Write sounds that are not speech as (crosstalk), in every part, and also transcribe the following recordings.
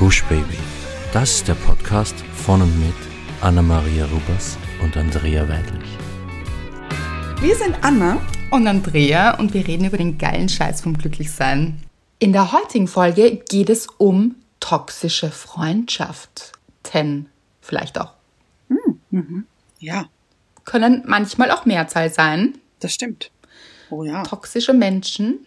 Gush Baby. Das ist der Podcast von und mit Anna-Maria Rubers und Andrea Weidlich. Wir sind Anna und Andrea und wir reden über den geilen Scheiß vom Glücklichsein. In der heutigen Folge geht es um toxische Freundschaften. Vielleicht auch. Mhm. Ja, Können manchmal auch Mehrzahl sein. das stimmt. Oh ja. Toxische Menschen.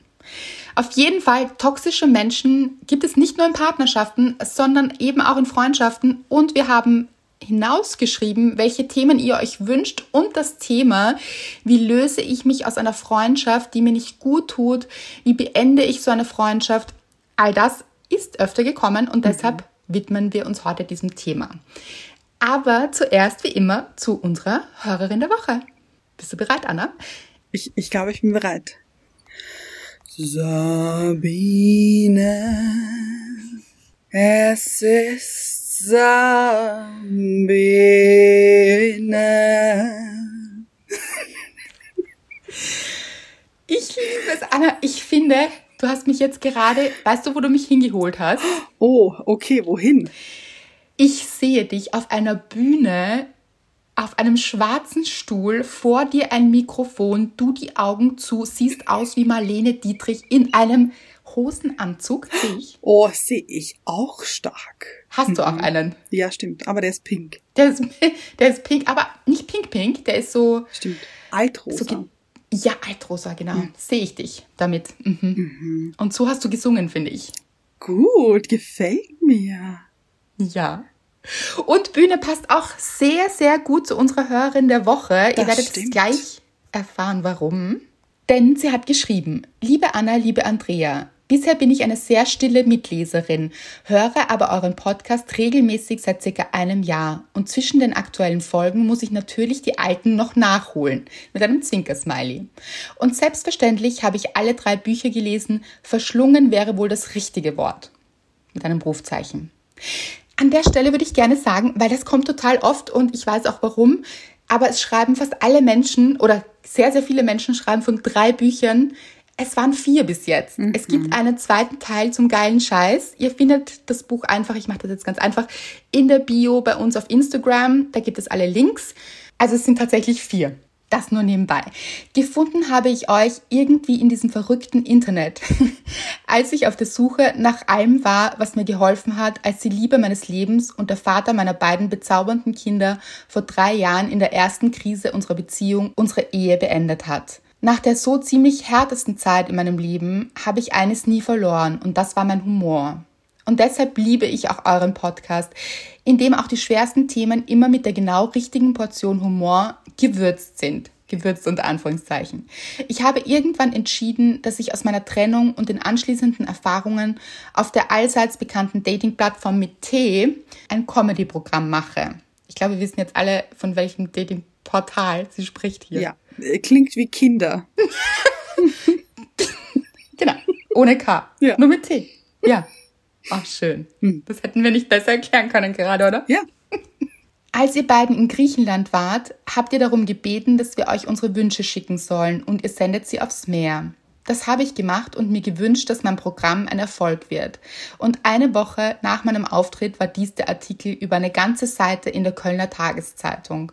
Auf jeden Fall, toxische Menschen gibt es nicht nur in Partnerschaften, sondern eben auch in Freundschaften. Und wir haben hinausgeschrieben, welche Themen ihr euch wünscht und das Thema, wie löse ich mich aus einer Freundschaft, die mir nicht gut tut, wie beende ich so eine Freundschaft. All das ist öfter gekommen und deshalb widmen wir uns heute diesem Thema. Aber zuerst wie immer zu unserer Hörerin der Woche. Bist du bereit, Anna? Ich, ich glaube, ich bin bereit. Sabine, es ist Sabine. Ich liebe es, Anna. Ich finde, du hast mich jetzt gerade, weißt du, wo du mich hingeholt hast? Oh, okay, wohin? Ich sehe dich auf einer Bühne, auf einem schwarzen Stuhl, vor dir ein Mikrofon, du die Augen zu, siehst aus wie Marlene Dietrich in einem Hosenanzug, sehe ich. Oh, sehe ich auch stark. Hast du auch einen? Ja, stimmt, aber der ist pink. Der ist, (laughs) der ist pink, aber nicht pink-pink, der ist so, Stimmt. Altrosa. so ja, altrosa, genau. Sehe ich dich damit. Mhm. Und so hast du gesungen, finde ich. Gut, gefällt mir. Ja. Und Bühne passt auch sehr, sehr gut zu unserer Hörerin der Woche. Ihr Das werdet stimmt. gleich erfahren, warum. Denn sie hat geschrieben, liebe Anna, liebe Andrea, bisher bin ich eine sehr stille Mitleserin, höre aber euren Podcast regelmäßig seit circa einem Jahr. Und zwischen den aktuellen Folgen muss ich natürlich die alten noch nachholen. Mit einem Zwinkersmiley. Und selbstverständlich habe ich alle drei Bücher gelesen. Verschlungen wäre wohl das richtige Wort. Mit einem Rufzeichen. An der Stelle würde ich gerne sagen, weil das kommt total oft und ich weiß auch warum, aber es schreiben fast alle Menschen oder sehr, sehr viele Menschen schreiben von drei Büchern. Es waren vier bis jetzt. Es gibt einen zweiten Teil zum geilen Scheiß. Ihr findet das Buch einfach, ich mache das jetzt ganz einfach, in der Bio bei uns auf Instagram. Da gibt es alle Links. Also es sind tatsächlich vier. Das nur nebenbei. Gefunden habe ich euch irgendwie in diesem verrückten Internet, (laughs) als ich auf der Suche nach allem war, was mir geholfen hat, als die Liebe meines Lebens und der Vater meiner beiden bezaubernden Kinder vor drei Jahren in der ersten Krise unserer Beziehung, unsere Ehe beendet hat. Nach der so ziemlich härtesten Zeit in meinem Leben habe ich eines nie verloren und das war mein Humor. Und deshalb liebe ich auch euren Podcast, in dem auch die schwersten Themen immer mit der genau richtigen Portion Humor gewürzt sind. Gewürzt unter Anführungszeichen. Ich habe irgendwann entschieden, dass ich aus meiner Trennung und den anschließenden Erfahrungen auf der allseits bekannten Dating-Plattform mit T ein Comedy-Programm mache. Ich glaube, wir wissen jetzt alle, von welchem Dating-Portal sie spricht hier. Ja, äh, klingt wie Kinder. (laughs) Genau. Ohne K. Ja. Nur mit T. Ja. (laughs) Ach, schön. Das hätten wir nicht besser erklären können gerade, oder? Ja, (laughs) Als ihr beiden in Griechenland wart, habt ihr darum gebeten, dass wir euch unsere Wünsche schicken sollen und ihr sendet sie aufs Meer. Das habe ich gemacht und mir gewünscht, dass mein Programm ein Erfolg wird. Und eine Woche nach meinem Auftritt war dies der Artikel über eine ganze Seite in der Kölner Tageszeitung.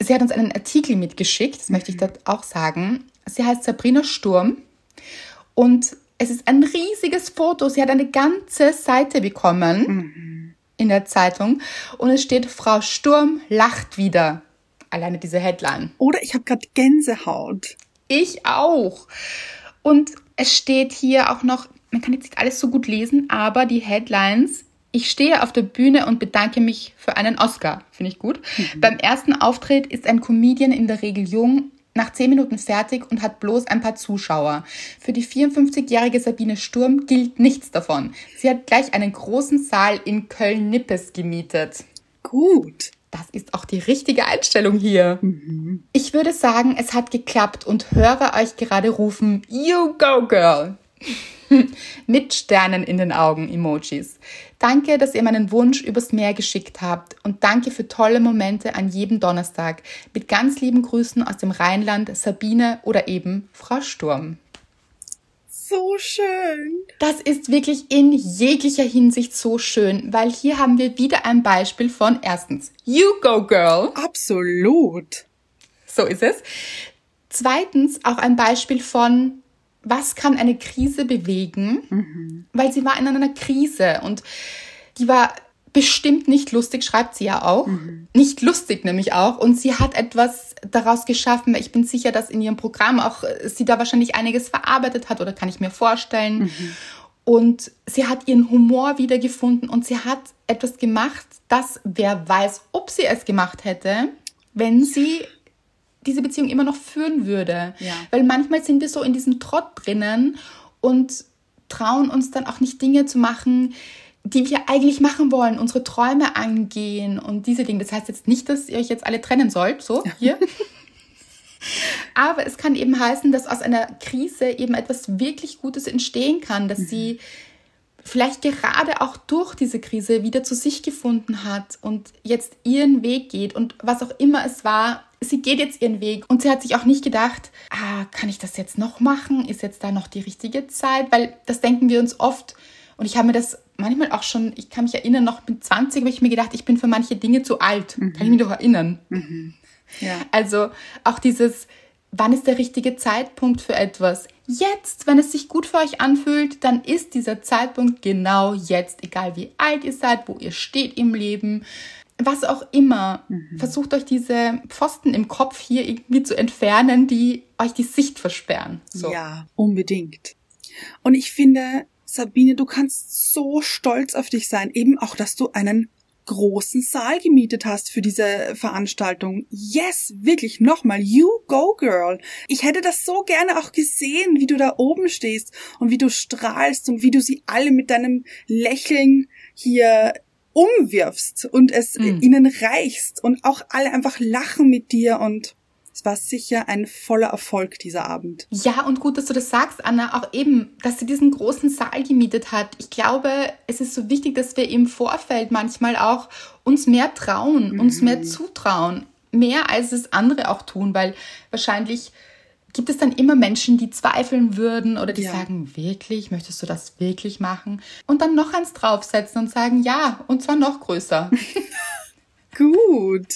Sie hat uns einen Artikel mitgeschickt, das möchte ich dort auch sagen. Sie heißt Sabrina Sturm und es ist ein riesiges Foto. Sie hat eine ganze Seite bekommen in der Zeitung und es steht, Frau Sturm lacht wieder. Alleine diese Headline. oder ich habe gerade Gänsehaut. Ich auch. Und es steht hier auch noch, man kann jetzt nicht alles so gut lesen, aber die Headlines. Ich stehe auf der Bühne und bedanke mich für einen Oscar. Finde ich gut. Beim ersten Auftritt ist ein Comedian in der Regel jung, nach 10 Minuten fertig und hat bloß ein paar Zuschauer. Für die 54-jährige Sabine Sturm gilt nichts davon. Sie hat gleich einen großen Saal in Köln-Nippes gemietet. Gut. Das ist auch die richtige Einstellung hier. Ich würde sagen, es hat geklappt und höre euch gerade rufen, You go girl. (laughs) Mit Sternen in den Augen, Emojis. Danke, dass ihr meinen Wunsch übers Meer geschickt habt und danke für tolle Momente an jedem Donnerstag. Mit ganz lieben Grüßen aus dem Rheinland, Sabine oder eben Frau Sturm. so schön. Das ist wirklich in jeglicher Hinsicht so schön, weil hier haben wir wieder ein Beispiel von erstens, you go girl. Absolut. So ist es. Zweitens auch ein Beispiel von, was kann eine Krise bewegen, mhm. weil sie war in einer Krise und die war bestimmt nicht lustig, schreibt sie ja auch. Mhm. Nicht lustig nämlich auch. Und sie hat etwas daraus geschaffen. Ich bin sicher, dass in ihrem Programm auch äh, sie da wahrscheinlich einiges verarbeitet hat oder kann ich mir vorstellen. Mhm. Und sie hat ihren Humor wiedergefunden und sie hat etwas gemacht, das wer weiß, ob sie es gemacht hätte, wenn sie diese Beziehung immer noch führen würde. Ja. Weil manchmal sind wir so in diesem Trott drinnen und trauen uns dann auch nicht Dinge zu machen, die wir eigentlich machen wollen, unsere Träume angehen und diese Dinge. Das heißt jetzt nicht, dass ihr euch jetzt alle trennen sollt, so hier. (laughs) Aber es kann eben heißen, dass aus einer Krise eben etwas wirklich Gutes entstehen kann, dass mhm. sie vielleicht gerade auch durch diese Krise wieder zu sich gefunden hat und jetzt ihren Weg geht und was auch immer es war, sie geht jetzt ihren Weg und sie hat sich auch nicht gedacht, ah, kann ich das jetzt noch machen? Ist jetzt da noch die richtige Zeit? Weil das denken wir uns oft und ich habe mir das manchmal auch schon, ich kann mich erinnern, noch mit 20 habe ich mir gedacht, ich bin für manche Dinge zu alt. Mhm. Kann ich mich doch erinnern. Mhm. Ja. Also auch dieses, wann ist der richtige Zeitpunkt für etwas? Jetzt, wenn es sich gut für euch anfühlt, dann ist dieser Zeitpunkt genau jetzt, egal wie alt ihr seid, wo ihr steht im Leben, was auch immer. Mhm. Versucht euch diese Pfosten im Kopf hier irgendwie zu entfernen, die euch die Sicht versperren. So. Ja, unbedingt. Und ich finde, Sabine, du kannst so stolz auf dich sein, eben auch, dass du einen großen Saal gemietet hast für diese Veranstaltung. Yes, wirklich nochmal, you go girl. Ich hätte das so gerne auch gesehen, wie du da oben stehst und wie du strahlst und wie du sie alle mit deinem Lächeln hier umwirfst und es mhm. ihnen reichst und auch alle einfach lachen mit dir und es war sicher ein voller Erfolg dieser Abend. Ja, und gut, dass du das sagst, Anna. Auch eben, dass sie diesen großen Saal gemietet hat. Ich glaube, es ist so wichtig, dass wir im Vorfeld manchmal auch uns mehr trauen, mhm. uns mehr zutrauen. Mehr als es andere auch tun, weil wahrscheinlich gibt es dann immer Menschen, die zweifeln würden oder die ja. sagen, wirklich, möchtest du das wirklich machen? Und dann noch eins draufsetzen und sagen, ja, und zwar noch größer. (laughs) Gut.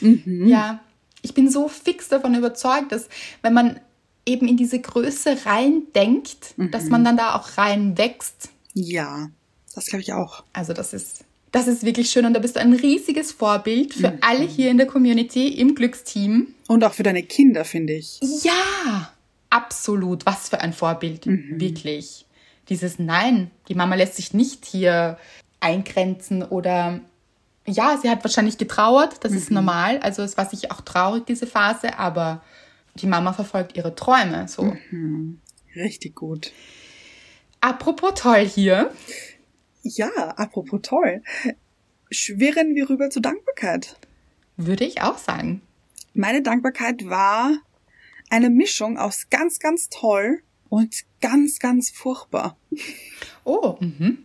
Mhm. Ja, ich bin so fix davon überzeugt, dass wenn man eben in diese Größe rein denkt, mhm. dass man dann da auch rein wächst. Ja, das glaube ich auch. Also das ist, das ist wirklich schön und da bist du ein riesiges Vorbild für mhm. alle hier in der Community im Glücksteam. Und auch für deine Kinder, finde ich. Ja, absolut. Was für ein Vorbild, mhm. wirklich. Dieses Nein, die Mama lässt sich nicht hier eingrenzen oder ja, sie hat wahrscheinlich getrauert, das mhm. ist normal. Also es war sicher auch traurig, diese Phase, aber die Mama verfolgt ihre Träume. So. Mhm. Richtig gut. Apropos toll hier. Ja, apropos toll. Schwirren wir rüber zur Dankbarkeit. Würde ich auch sagen. Meine Dankbarkeit war eine Mischung aus ganz, ganz toll und ganz, ganz furchtbar. Oh, mhm.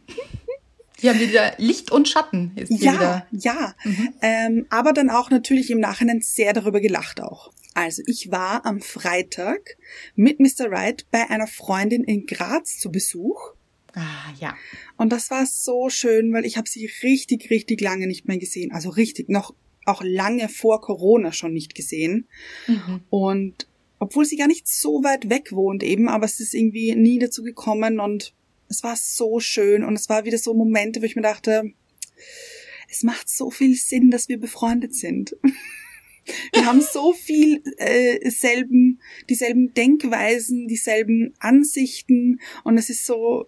Wir haben wieder Licht und Schatten. Ist ja, wieder. ja. Mhm. Ähm, aber dann auch natürlich im Nachhinein sehr darüber gelacht auch. Also ich war am Freitag mit Mr. Wright bei einer Freundin in Graz zu Besuch. Ah, ja. Und das war so schön, weil ich habe sie richtig, richtig lange nicht mehr gesehen. Also richtig, noch auch lange vor Corona schon nicht gesehen. Mhm. Und obwohl sie gar nicht so weit weg wohnt eben, aber es ist irgendwie nie dazu gekommen und es war so schön und es war wieder so Momente, wo ich mir dachte, es macht so viel Sinn, dass wir befreundet sind. (laughs) Wir haben so viel äh, selben, dieselben Denkweisen, dieselben Ansichten und es ist so,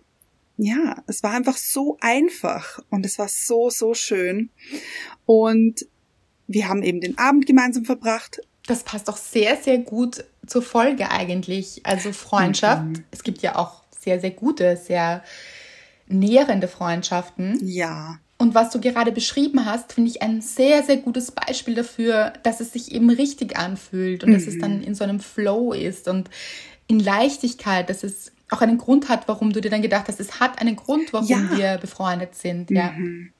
ja, es war einfach so einfach und es war so, so schön. Und wir haben eben den Abend gemeinsam verbracht. Das passt auch sehr, sehr gut zur Folge eigentlich. Also Freundschaft. Mhm. Es gibt ja auch sehr, sehr gute, sehr nährende Freundschaften. Ja. Und was du gerade beschrieben hast, finde ich ein sehr, sehr gutes Beispiel dafür, dass es sich eben richtig anfühlt und mhm. dass es dann mhm. in so einem Flow ist und in Leichtigkeit, dass es auch einen Grund hat, warum du dir dann gedacht hast, es hat einen Grund, warum ja. wir befreundet sind. Ja. Mhm.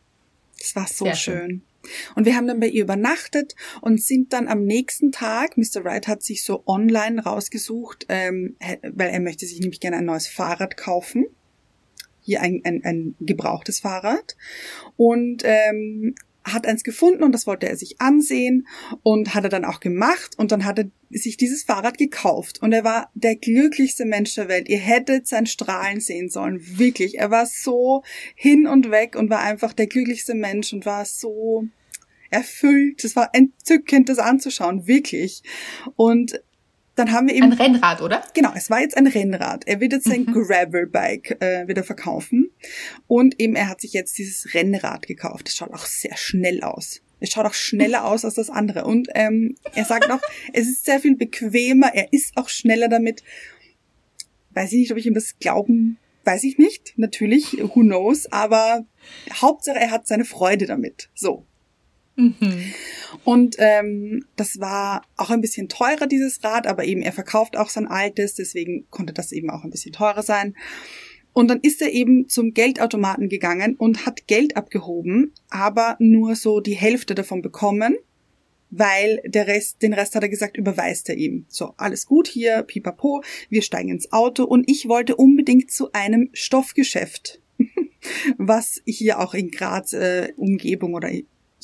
Das war so schön. schön. Und wir haben dann bei ihr übernachtet und sind dann am nächsten Tag, Mr. Wright hat sich so online rausgesucht, ähm, weil er möchte sich nämlich gerne ein neues Fahrrad kaufen. Hier ein, ein, ein gebrauchtes Fahrrad. Und ähm, hat eins gefunden und das wollte er sich ansehen und hat er dann auch gemacht und dann hat er sich dieses Fahrrad gekauft und er war der glücklichste Mensch der Welt. Ihr hättet sein Strahlen sehen sollen, wirklich. Er war so hin und weg und war einfach der glücklichste Mensch und war so erfüllt. Es war entzückend, das anzuschauen, wirklich. Und dann haben wir eben ein Rennrad, oder? Genau, es war jetzt ein Rennrad. Er wird jetzt sein mhm. Gravelbike äh, wieder verkaufen und eben er hat sich jetzt dieses Rennrad gekauft. Das schaut auch sehr schnell aus. Es schaut auch schneller (laughs) aus als das andere und ähm, er sagt auch, es ist sehr viel bequemer. Er ist auch schneller damit. Weiß ich nicht, ob ich ihm das glauben, weiß ich nicht. Natürlich, who knows. Aber Hauptsache, er hat seine Freude damit. So. Mhm. Und ähm, das war auch ein bisschen teurer, dieses Rad, aber eben er verkauft auch sein altes, deswegen konnte das eben auch ein bisschen teurer sein. Und dann ist er eben zum Geldautomaten gegangen und hat Geld abgehoben, aber nur so die Hälfte davon bekommen, weil der Rest, den Rest hat er gesagt, überweist er ihm. So, alles gut hier, pipapo, wir steigen ins Auto und ich wollte unbedingt zu einem Stoffgeschäft, (laughs) was hier auch in Graz äh, Umgebung oder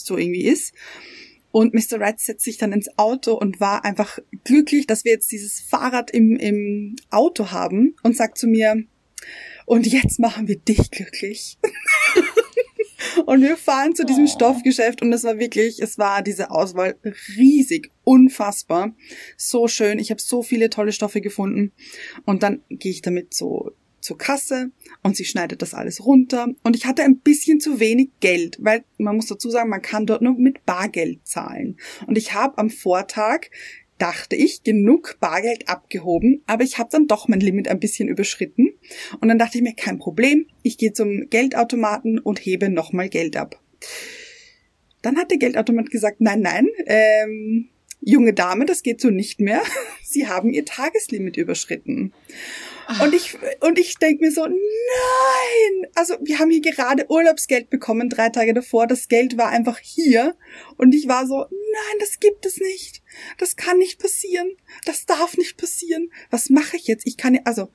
so irgendwie ist. Und Mr. Red setzt sich dann ins Auto und war einfach glücklich, dass wir jetzt dieses Fahrrad im, im Auto haben und sagt zu mir, und jetzt machen wir dich glücklich. (laughs) und wir fahren zu diesem oh. Stoffgeschäft und es war wirklich, es war diese Auswahl riesig, unfassbar, so schön. Ich habe so viele tolle Stoffe gefunden und dann gehe ich damit so zur Kasse und sie schneidet das alles runter. Und ich hatte ein bisschen zu wenig Geld, weil man muss dazu sagen, man kann dort nur mit Bargeld zahlen. Und ich habe am Vortag dachte ich, genug Bargeld abgehoben, aber ich habe dann doch mein Limit ein bisschen überschritten. Und dann dachte ich mir, kein Problem, ich gehe zum Geldautomaten und hebe nochmal Geld ab. Dann hat der Geldautomat gesagt, nein, nein, ähm, junge Dame, das geht so nicht mehr. (laughs) Sie haben Ihr Tageslimit überschritten. Und ich, und ich denke mir so, nein! Also wir haben hier gerade Urlaubsgeld bekommen, drei Tage davor. Das Geld war einfach hier. Und ich war so, nein, das gibt es nicht. Das kann nicht passieren. Das darf nicht passieren. Was mache ich jetzt? Ich kann, also,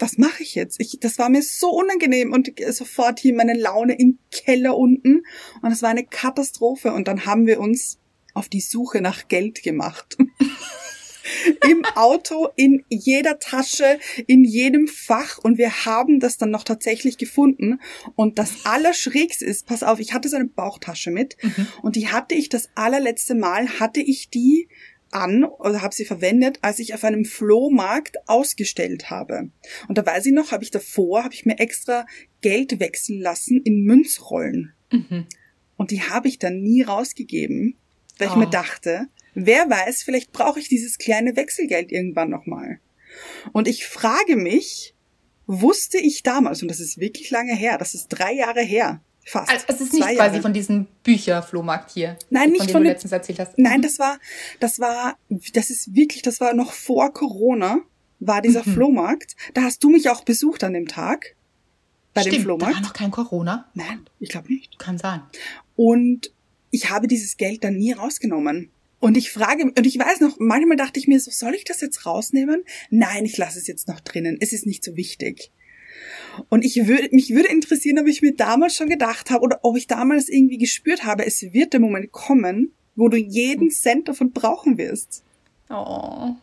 was mache ich jetzt? Ich, das war mir so unangenehm und sofort hier meine Laune im Keller unten. Und es war eine Katastrophe. Und dann haben wir uns auf die Suche nach Geld gemacht. (laughs) im Auto, in jeder Tasche, in jedem Fach und wir haben das dann noch tatsächlich gefunden. Und das Allerschrägste ist, pass auf, ich hatte so eine Bauchtasche mit mhm. und die hatte ich das allerletzte Mal, hatte ich die an oder habe sie verwendet, als ich auf einem Flohmarkt ausgestellt habe. Und da weiß ich noch, habe ich davor, habe ich mir extra Geld wechseln lassen in Münzrollen. Mhm. Und die habe ich dann nie rausgegeben, weil oh. ich mir dachte, Wer weiß, vielleicht brauche ich dieses kleine Wechselgeld irgendwann nochmal. Und ich frage mich, wusste ich damals, und das ist wirklich lange her, das ist drei Jahre her, fast. Also es ist nicht quasi Jahre. von diesem Bücherflohmarkt hier. Nein, nicht von dem von du letztens erzählt hast. Nein, das war, das war, das ist wirklich, das war noch vor Corona, war dieser mhm. Flohmarkt. Da hast du mich auch besucht an dem Tag. Bei Stimmt, dem Flohmarkt. Da war noch kein Corona. Nein, ich glaube nicht. Kann sein. Und ich habe dieses Geld dann nie rausgenommen. Und ich frage, und ich weiß noch, manchmal dachte ich mir so, soll ich das jetzt rausnehmen? Nein, ich lasse es jetzt noch drinnen. Es ist nicht so wichtig. Und ich würde, mich würde interessieren, ob ich mir damals schon gedacht habe oder ob ich damals irgendwie gespürt habe, es wird der Moment kommen, wo du jeden Cent davon brauchen wirst. Oh.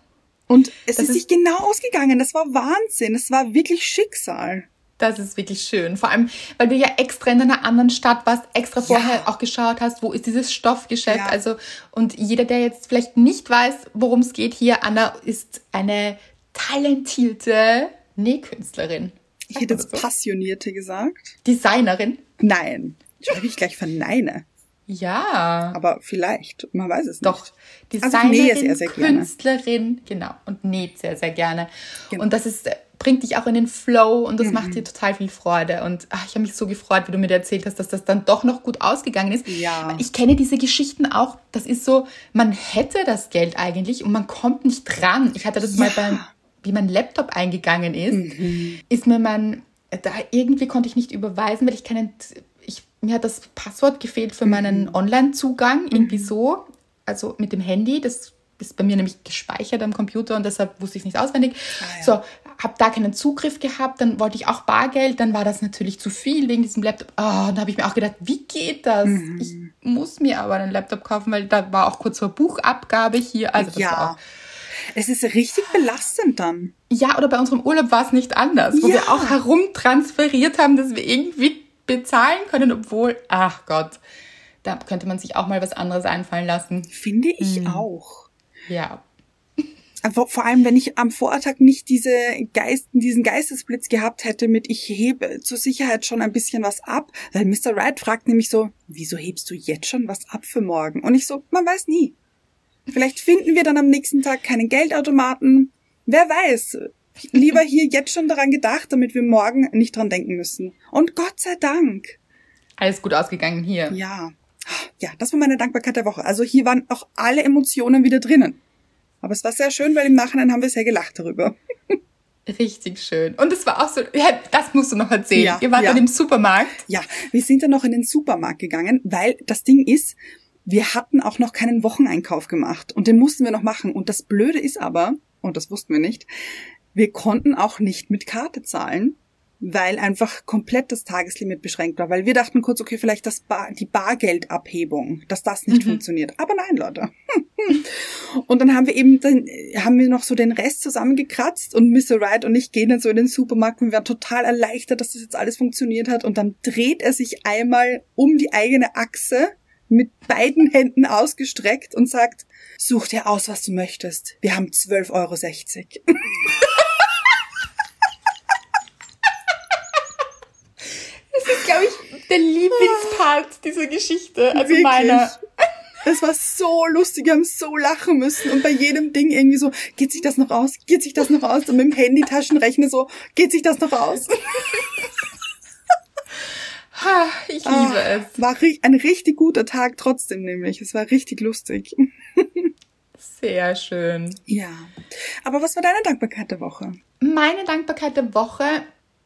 Und es ist, ist sich genau ausgegangen. Das war Wahnsinn. Es war wirklich Schicksal. Das ist wirklich schön. Vor allem, weil du ja extra in einer anderen Stadt warst, extra vorher ja. auch geschaut hast, wo ist dieses Stoffgeschäft. Ja. Also, und jeder, der jetzt vielleicht nicht weiß, worum es geht hier, Anna ist eine talentierte Nähkünstlerin. Ich hätte jetzt so. Passionierte gesagt. Designerin? Nein. Schreibe ich gleich verneine. Ja. Aber vielleicht, man weiß es Doch. nicht. Doch, Designerin, also sehr, sehr Künstlerin, genau, und näht sehr, sehr gerne. Genau. Und das ist bringt dich auch in den Flow und das mhm. macht dir total viel Freude. Und ach, ich habe mich so gefreut, wie du mir erzählt hast, dass das dann doch noch gut ausgegangen ist. Ja. Ich kenne diese Geschichten auch. Das ist so, man hätte das Geld eigentlich und man kommt nicht dran. Ich hatte das ja. mal beim, wie mein Laptop eingegangen ist, mhm. ist mir mein, da irgendwie konnte ich nicht überweisen, weil ich keinen, ich mir hat das Passwort gefehlt für meinen Mhm. Online-Zugang, irgendwie so. Also mit dem Handy, das ist bei mir nämlich gespeichert am Computer und deshalb wusste ich es nicht auswendig. Ah, ja. So, habe da keinen Zugriff gehabt, dann wollte ich auch Bargeld, dann war das natürlich zu viel wegen diesem Laptop. Ah, und da habe ich mir auch gedacht, wie geht das? Mhm. Ich muss mir aber einen Laptop kaufen, weil da war auch kurz vor Buchabgabe hier. Also das war ja. Es ist richtig belastend dann. ja, oder bei unserem Urlaub war es nicht anders, wo Ja. wir auch herumtransferiert haben, dass wir irgendwie bezahlen können, obwohl, ach Gott, da könnte man sich auch mal was anderes einfallen lassen. Finde ich auch. Ja. Aber vor allem, wenn ich am Vortag nicht diese Geist, diesen Geistesblitz gehabt hätte mit ich hebe zur Sicherheit schon ein bisschen was ab, weil Mr. Wright fragt nämlich so, wieso hebst du jetzt schon was ab für morgen? Und ich so, man weiß nie. Vielleicht finden wir dann am nächsten Tag keinen Geldautomaten. Wer weiß. Lieber hier jetzt schon daran gedacht, damit wir morgen nicht dran denken müssen. Und Gott sei Dank. Alles gut ausgegangen hier. Ja. Ja, das war meine Dankbarkeit der Woche. Also hier waren auch alle Emotionen wieder drinnen. Aber es war sehr schön, weil im Nachhinein haben wir sehr gelacht darüber. (laughs) Richtig schön. Und es war auch so, ja, das musst du noch erzählen. Ja, Ihr wart ja. dann im Supermarkt. Ja, wir sind dann noch in den Supermarkt gegangen, weil das Ding ist, wir hatten auch noch keinen Wocheneinkauf gemacht und den mussten wir noch machen. Und das Blöde ist aber, und das wussten wir nicht, wir konnten auch nicht mit Karte zahlen, weil einfach komplett das Tageslimit beschränkt war. Weil wir dachten kurz, okay, vielleicht das Bar, die Bargeldabhebung, dass das nicht funktioniert. Aber nein, Leute. (laughs) Und dann haben wir eben, dann haben wir noch so den Rest zusammengekratzt und Mr. Wright und ich gehen dann so in den Supermarkt und wir waren total erleichtert, dass das jetzt alles funktioniert hat. Und dann dreht er sich einmal um die eigene Achse mit beiden Händen ausgestreckt und sagt, such dir aus, was du möchtest. Wir haben 12,60 Euro. (laughs) ist, glaube ich, der Lieblingspart dieser Geschichte. Also Wirklich. meiner. Es war so lustig, wir haben so lachen müssen und bei jedem Ding irgendwie so, geht sich das noch aus? Geht sich das noch aus? Und mit dem Handy-Taschenrechner so, geht sich das noch aus? (laughs) Ha, ich liebe Ah, es. War ein richtig guter Tag trotzdem nämlich. Es war richtig lustig. Sehr schön. Ja. Aber was war deine Dankbarkeit der Woche? Meine Dankbarkeit der Woche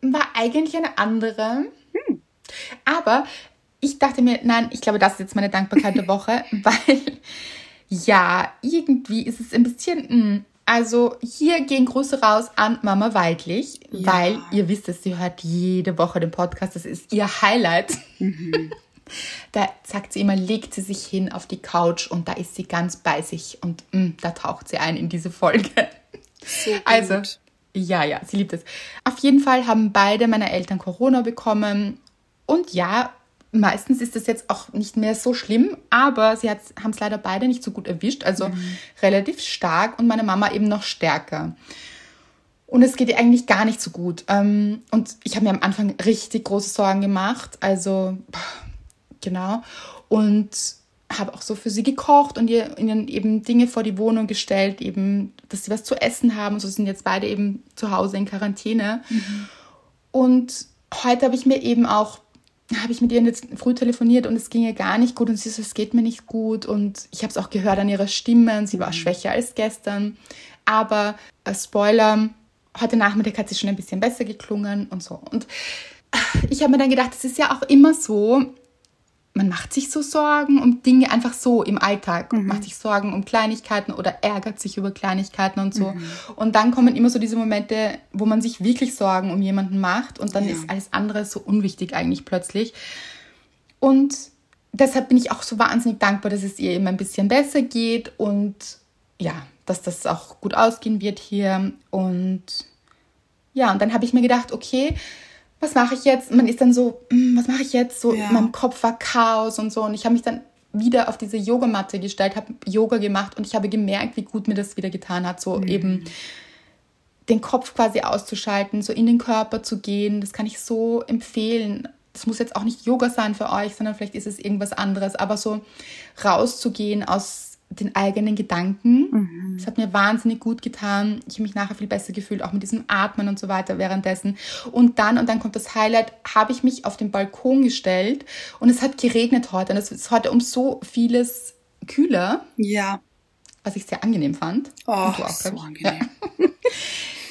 war eigentlich eine andere. Aber ich dachte mir, nein, ich glaube, das ist jetzt meine Dankbarkeit der Woche, (laughs) weil ja, irgendwie ist es ein bisschen, mh, also hier gehen Grüße raus an Mama Weidlich, Ja. weil ihr wisst es, sie hört jede Woche den Podcast, das ist ihr Highlight. (laughs) Da sagt sie immer, legt sie sich hin auf die Couch und da ist sie ganz bei sich und mh, da taucht sie ein in diese Folge. So. Also, ja, ja, sie liebt es. Auf jeden Fall haben beide meiner Eltern Corona bekommen. Und ja, meistens ist es jetzt auch nicht mehr so schlimm, aber sie haben es leider beide nicht so gut erwischt. Also relativ stark und meine Mama eben noch stärker. Und es geht ihr eigentlich gar nicht so gut. Ähm, Und ich habe mir am Anfang richtig große Sorgen gemacht. Also, genau. Und habe auch so für sie gekocht und ihr ihnen eben Dinge vor die Wohnung gestellt, eben, dass sie was zu essen haben. Und so sind jetzt beide eben zu Hause in Quarantäne. Und heute habe ich mir eben auch, habe ich mit ihr jetzt früh telefoniert und es ging ihr gar nicht gut und sie so, es geht mir nicht gut und ich habe es auch gehört an ihrer Stimme und sie war schwächer als gestern. Aber äh, Spoiler, heute Nachmittag hat sie schon ein bisschen besser geklungen und so. Und ich habe mir dann gedacht, es ist ja auch immer so, man macht sich so Sorgen um Dinge einfach so im Alltag, macht sich Sorgen um Kleinigkeiten oder ärgert sich über Kleinigkeiten und so. Und dann kommen immer so diese Momente, wo man sich wirklich Sorgen um jemanden macht und dann Ja. ist alles andere so unwichtig eigentlich plötzlich. Und deshalb bin ich auch so wahnsinnig dankbar, dass es ihr eben ein bisschen besser geht und ja, dass das auch gut ausgehen wird hier. Und ja, und dann habe ich mir gedacht, okay, was mache ich jetzt? Man ist dann so, "Hm, was mache ich jetzt? So Ja. in meinem Kopf war Chaos und so. Und ich habe mich dann wieder auf diese Yogamatte gestellt, habe Yoga gemacht und ich habe gemerkt, wie gut mir das wieder getan hat, so eben den Kopf quasi auszuschalten, so in den Körper zu gehen. Das kann ich so empfehlen. Das muss jetzt auch nicht Yoga sein für euch, sondern vielleicht ist es irgendwas anderes, aber so rauszugehen aus den eigenen Gedanken. Das hat mir wahnsinnig gut getan. Ich habe mich nachher viel besser gefühlt, auch mit diesem Atmen und so weiter währenddessen. Und dann, und dann kommt das Highlight, habe ich mich auf den Balkon gestellt und es hat geregnet heute. Und es ist heute um so vieles kühler, Ja. was ich sehr angenehm fand. Oh, auch, so angenehm. (laughs)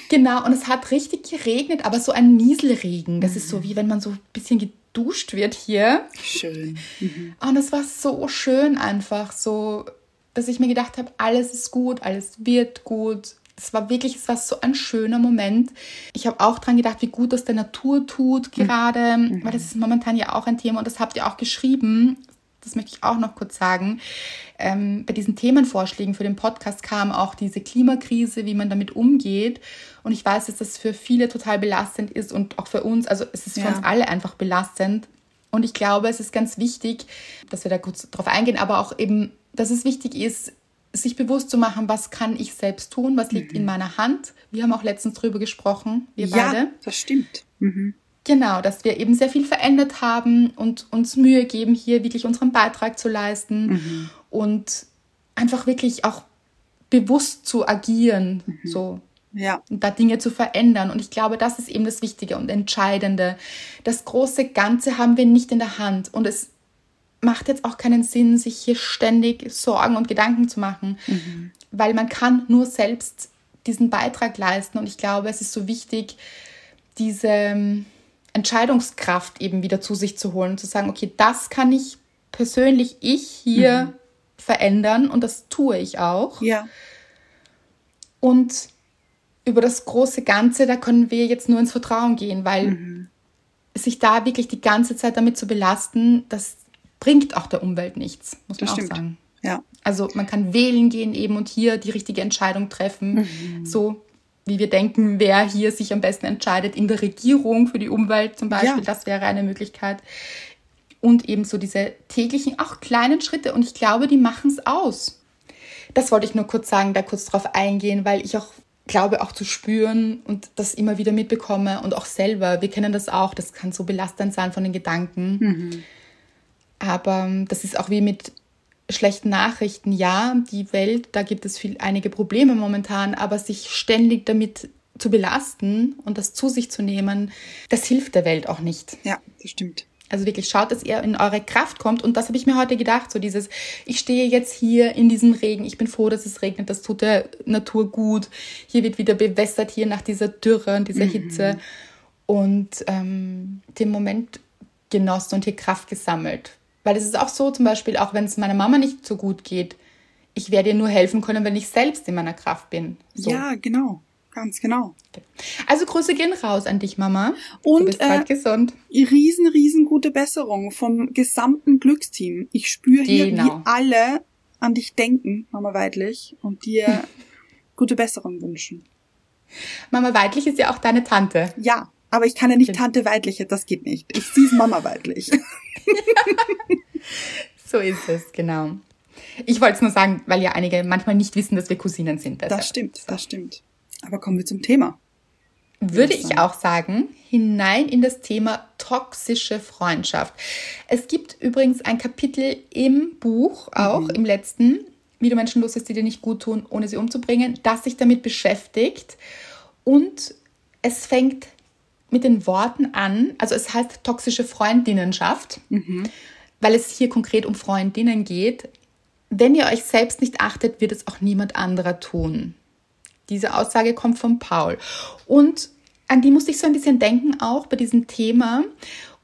Genau, und es hat richtig geregnet, aber so ein Nieselregen. Das ist so wie wenn man so ein bisschen geduscht wird hier. Schön. Mhm. Und es war so schön einfach, so, dass ich mir gedacht habe, alles ist gut, alles wird gut. Es war wirklich, es war so ein schöner Moment. Ich habe auch dran gedacht, wie gut das der Natur tut gerade, mhm. weil das ist momentan ja auch ein Thema und das habt ihr auch geschrieben. Das möchte ich auch noch kurz sagen. Ähm, bei diesen Themenvorschlägen für den Podcast kam auch diese Klimakrise, wie man damit umgeht. Und ich weiß, dass das für viele total belastend ist und auch für uns, also es ist für ja. uns alle einfach belastend. Und ich glaube, es ist ganz wichtig, dass wir da kurz drauf eingehen, aber auch eben, dass es wichtig ist, sich bewusst zu machen, was kann ich selbst tun, was liegt mhm. in meiner Hand. Wir haben auch letztens drüber gesprochen, wir ja, beide. das stimmt. Mhm. Genau, dass wir eben sehr viel verändert haben und uns Mühe geben, hier wirklich unseren Beitrag zu leisten mhm. und einfach wirklich auch bewusst zu agieren, mhm. so ja. Und da Dinge zu verändern. Und ich glaube, das ist eben das Wichtige und Entscheidende. Das große Ganze haben wir nicht in der Hand. Und es macht jetzt auch keinen Sinn, sich hier ständig Sorgen und Gedanken zu machen, mhm. weil man kann nur selbst diesen Beitrag leisten. Und ich glaube, es ist so wichtig, diese ähm, Entscheidungskraft eben wieder zu sich zu holen und zu sagen, okay, das kann ich persönlich, ich hier mhm. verändern und das tue ich auch. Ja. Und über das große Ganze, da können wir jetzt nur ins Vertrauen gehen, weil mhm. sich da wirklich die ganze Zeit damit zu belasten, das bringt auch der Umwelt nichts, muss man das auch stimmt. sagen. Ja. Also man kann wählen gehen eben und hier die richtige Entscheidung treffen, mhm. so wie wir denken, wer hier sich am besten entscheidet in der Regierung für die Umwelt zum Beispiel, ja. das wäre eine Möglichkeit. Und eben so diese täglichen, auch kleinen Schritte. Und ich glaube, die machen es aus. Das wollte ich nur kurz sagen, da kurz drauf eingehen, weil ich auch glaube auch zu spüren und das immer wieder mitbekomme und auch selber. Wir kennen das auch, das kann so belastend sein von den Gedanken. Mhm. Aber ähm, das ist auch wie mit schlechten Nachrichten. Ja, die Welt, da gibt es viel, einige Probleme momentan, aber sich ständig damit zu belasten und das zu sich zu nehmen, das hilft der Welt auch nicht. Ja, das stimmt. Also wirklich schaut, dass ihr in eure Kraft kommt. Und das habe ich mir heute gedacht. So dieses, ich stehe jetzt hier in diesem Regen. Ich bin froh, dass es regnet. Das tut der Natur gut. Hier wird wieder bewässert, hier nach dieser Dürre und dieser mhm. Hitze. Und ähm, den Moment genossen und hier Kraft gesammelt. Weil es ist auch so, zum Beispiel, auch wenn es meiner Mama nicht so gut geht, ich werde ihr nur helfen können, wenn ich selbst in meiner Kraft bin. So. Ja, genau. Ganz genau. Also Grüße gehen raus an dich, Mama. Und du bist äh, gesund. Riesen, riesen gute Besserung vom gesamten Glücksteam. Ich spüre hier, genau. wie alle an dich denken, Mama Weidlich, und dir (laughs) gute Besserung wünschen. Mama Weidlich ist ja auch deine Tante. Ja, aber ich kann ja nicht Tante Weidliche, das geht nicht. Ich sie ist Mama Weidlich. (laughs) so ist es, genau. Ich wollte es nur sagen, weil ja einige manchmal nicht wissen, dass wir Cousinen sind. Deshalb. Das stimmt, das stimmt. Aber kommen wir zum Thema. Würde ich auch sagen, hinein in das Thema toxische Freundschaft. Es gibt übrigens ein Kapitel im Buch, auch mhm. im letzten, wie du Menschen loslässt, die dir nicht gut tun, ohne sie umzubringen, das sich damit beschäftigt. Und es fängt mit den Worten an, also es heißt toxische Freundinnenschaft, mhm. weil es hier konkret um Freundinnen geht. Wenn ihr euch selbst nicht achtet, wird es auch niemand anderer tun. Diese Aussage kommt von Paul. Und an die musste ich so ein bisschen denken, auch bei diesem Thema.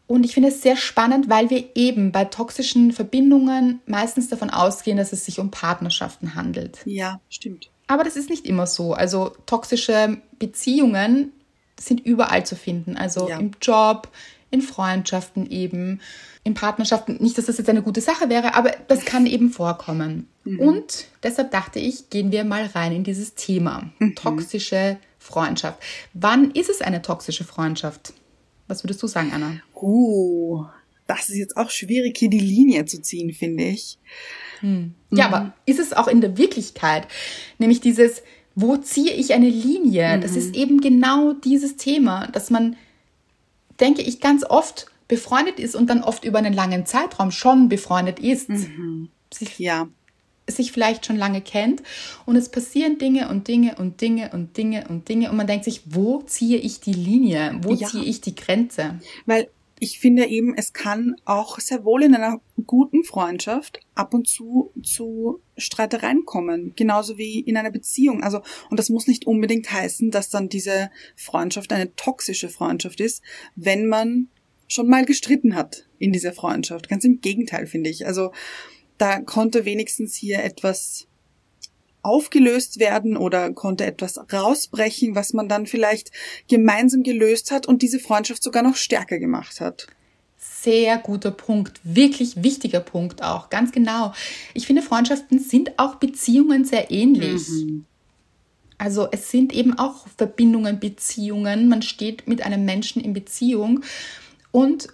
Und ich finde es sehr spannend, weil wir eben bei toxischen Verbindungen meistens davon ausgehen, dass es sich um Partnerschaften handelt. Ja, stimmt. Aber das ist nicht immer so. Also toxische Beziehungen sind überall zu finden. Also ja. im Job, in Freundschaften eben, in Partnerschaften. Nicht, dass das jetzt eine gute Sache wäre, aber das kann eben vorkommen. Mhm. Und deshalb dachte ich, gehen wir mal rein in dieses Thema. Mhm. Toxische Freundschaft. Wann ist es eine toxische Freundschaft? Was würdest du sagen, Anna? Oh, das ist jetzt auch schwierig, hier die Linie zu ziehen, finde ich. Hm. Ja, mhm. aber ist es auch in der Wirklichkeit? Nämlich dieses, wo ziehe ich eine Linie? Mhm. Das ist eben genau dieses Thema, dass man, denke ich, ganz oft befreundet ist und dann oft über einen langen Zeitraum schon befreundet ist. Mhm. Sich, ja. sich vielleicht schon lange kennt und es passieren Dinge und Dinge und Dinge und Dinge und Dinge und man denkt sich, wo ziehe ich die Linie? Wo ja. ziehe ich die Grenze? Weil ich finde eben, es kann auch sehr wohl in einer guten Freundschaft ab und zu zu Streitereien kommen, genauso wie in einer Beziehung. Also, und das muss nicht unbedingt heißen, dass dann diese Freundschaft eine toxische Freundschaft ist, wenn man schon mal gestritten hat in dieser Freundschaft. Ganz im Gegenteil, finde ich. Also da konnte wenigstens hier etwas aufgelöst werden oder konnte etwas rausbrechen, was man dann vielleicht gemeinsam gelöst hat und diese Freundschaft sogar noch stärker gemacht hat. Sehr guter Punkt, wirklich wichtiger Punkt auch, ganz genau. Ich finde, Freundschaften sind auch Beziehungen sehr ähnlich. Mhm. Also es sind eben auch Verbindungen, Beziehungen. Man steht mit einem Menschen in Beziehung und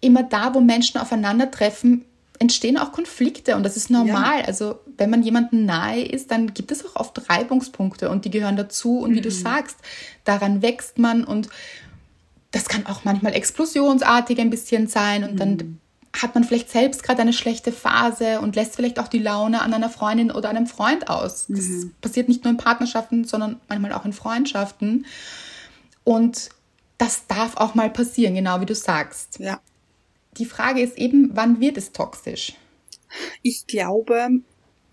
immer da, wo Menschen aufeinandertreffen, entstehen auch Konflikte und das ist normal. Ja. Also wenn man jemandem nahe ist, dann gibt es auch oft Reibungspunkte und die gehören dazu. Und mhm. wie du mhm. sagst, daran wächst man und das kann auch manchmal explosionsartig ein bisschen sein und mhm. dann hat man vielleicht selbst gerade eine schlechte Phase und lässt vielleicht auch die Laune an einer Freundin oder einem Freund aus. Das mhm. passiert nicht nur in Partnerschaften, sondern manchmal auch in Freundschaften. Und das darf auch mal passieren, genau wie du sagst. Ja. Die Frage ist eben, wann wird es toxisch? Ich glaube,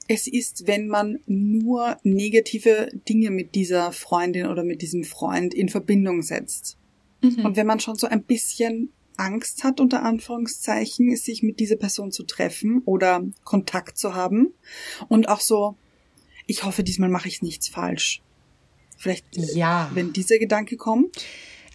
es ist, wenn man nur negative Dinge mit dieser Freundin oder mit diesem Freund in Verbindung setzt. Mhm. Und wenn man schon so ein bisschen Angst hat, unter Anführungszeichen, sich mit dieser Person zu treffen oder Kontakt zu haben. Und auch so, ich hoffe, diesmal mache ich nichts falsch. Vielleicht, ja. wenn dieser Gedanke kommt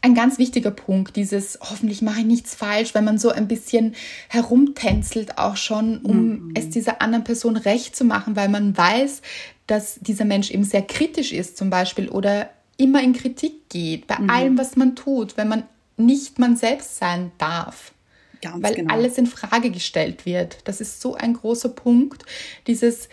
ein ganz wichtiger Punkt, dieses hoffentlich mache ich nichts falsch, wenn man so ein bisschen herumtänzelt auch schon, um mhm. es dieser anderen Person recht zu machen, weil man weiß, dass dieser Mensch eben sehr kritisch ist zum Beispiel oder immer in Kritik geht bei mhm. allem, was man tut, wenn man nicht man selbst sein darf. Ganz weil genau. alles in Frage gestellt wird. Das ist so ein großer Punkt. Dieses,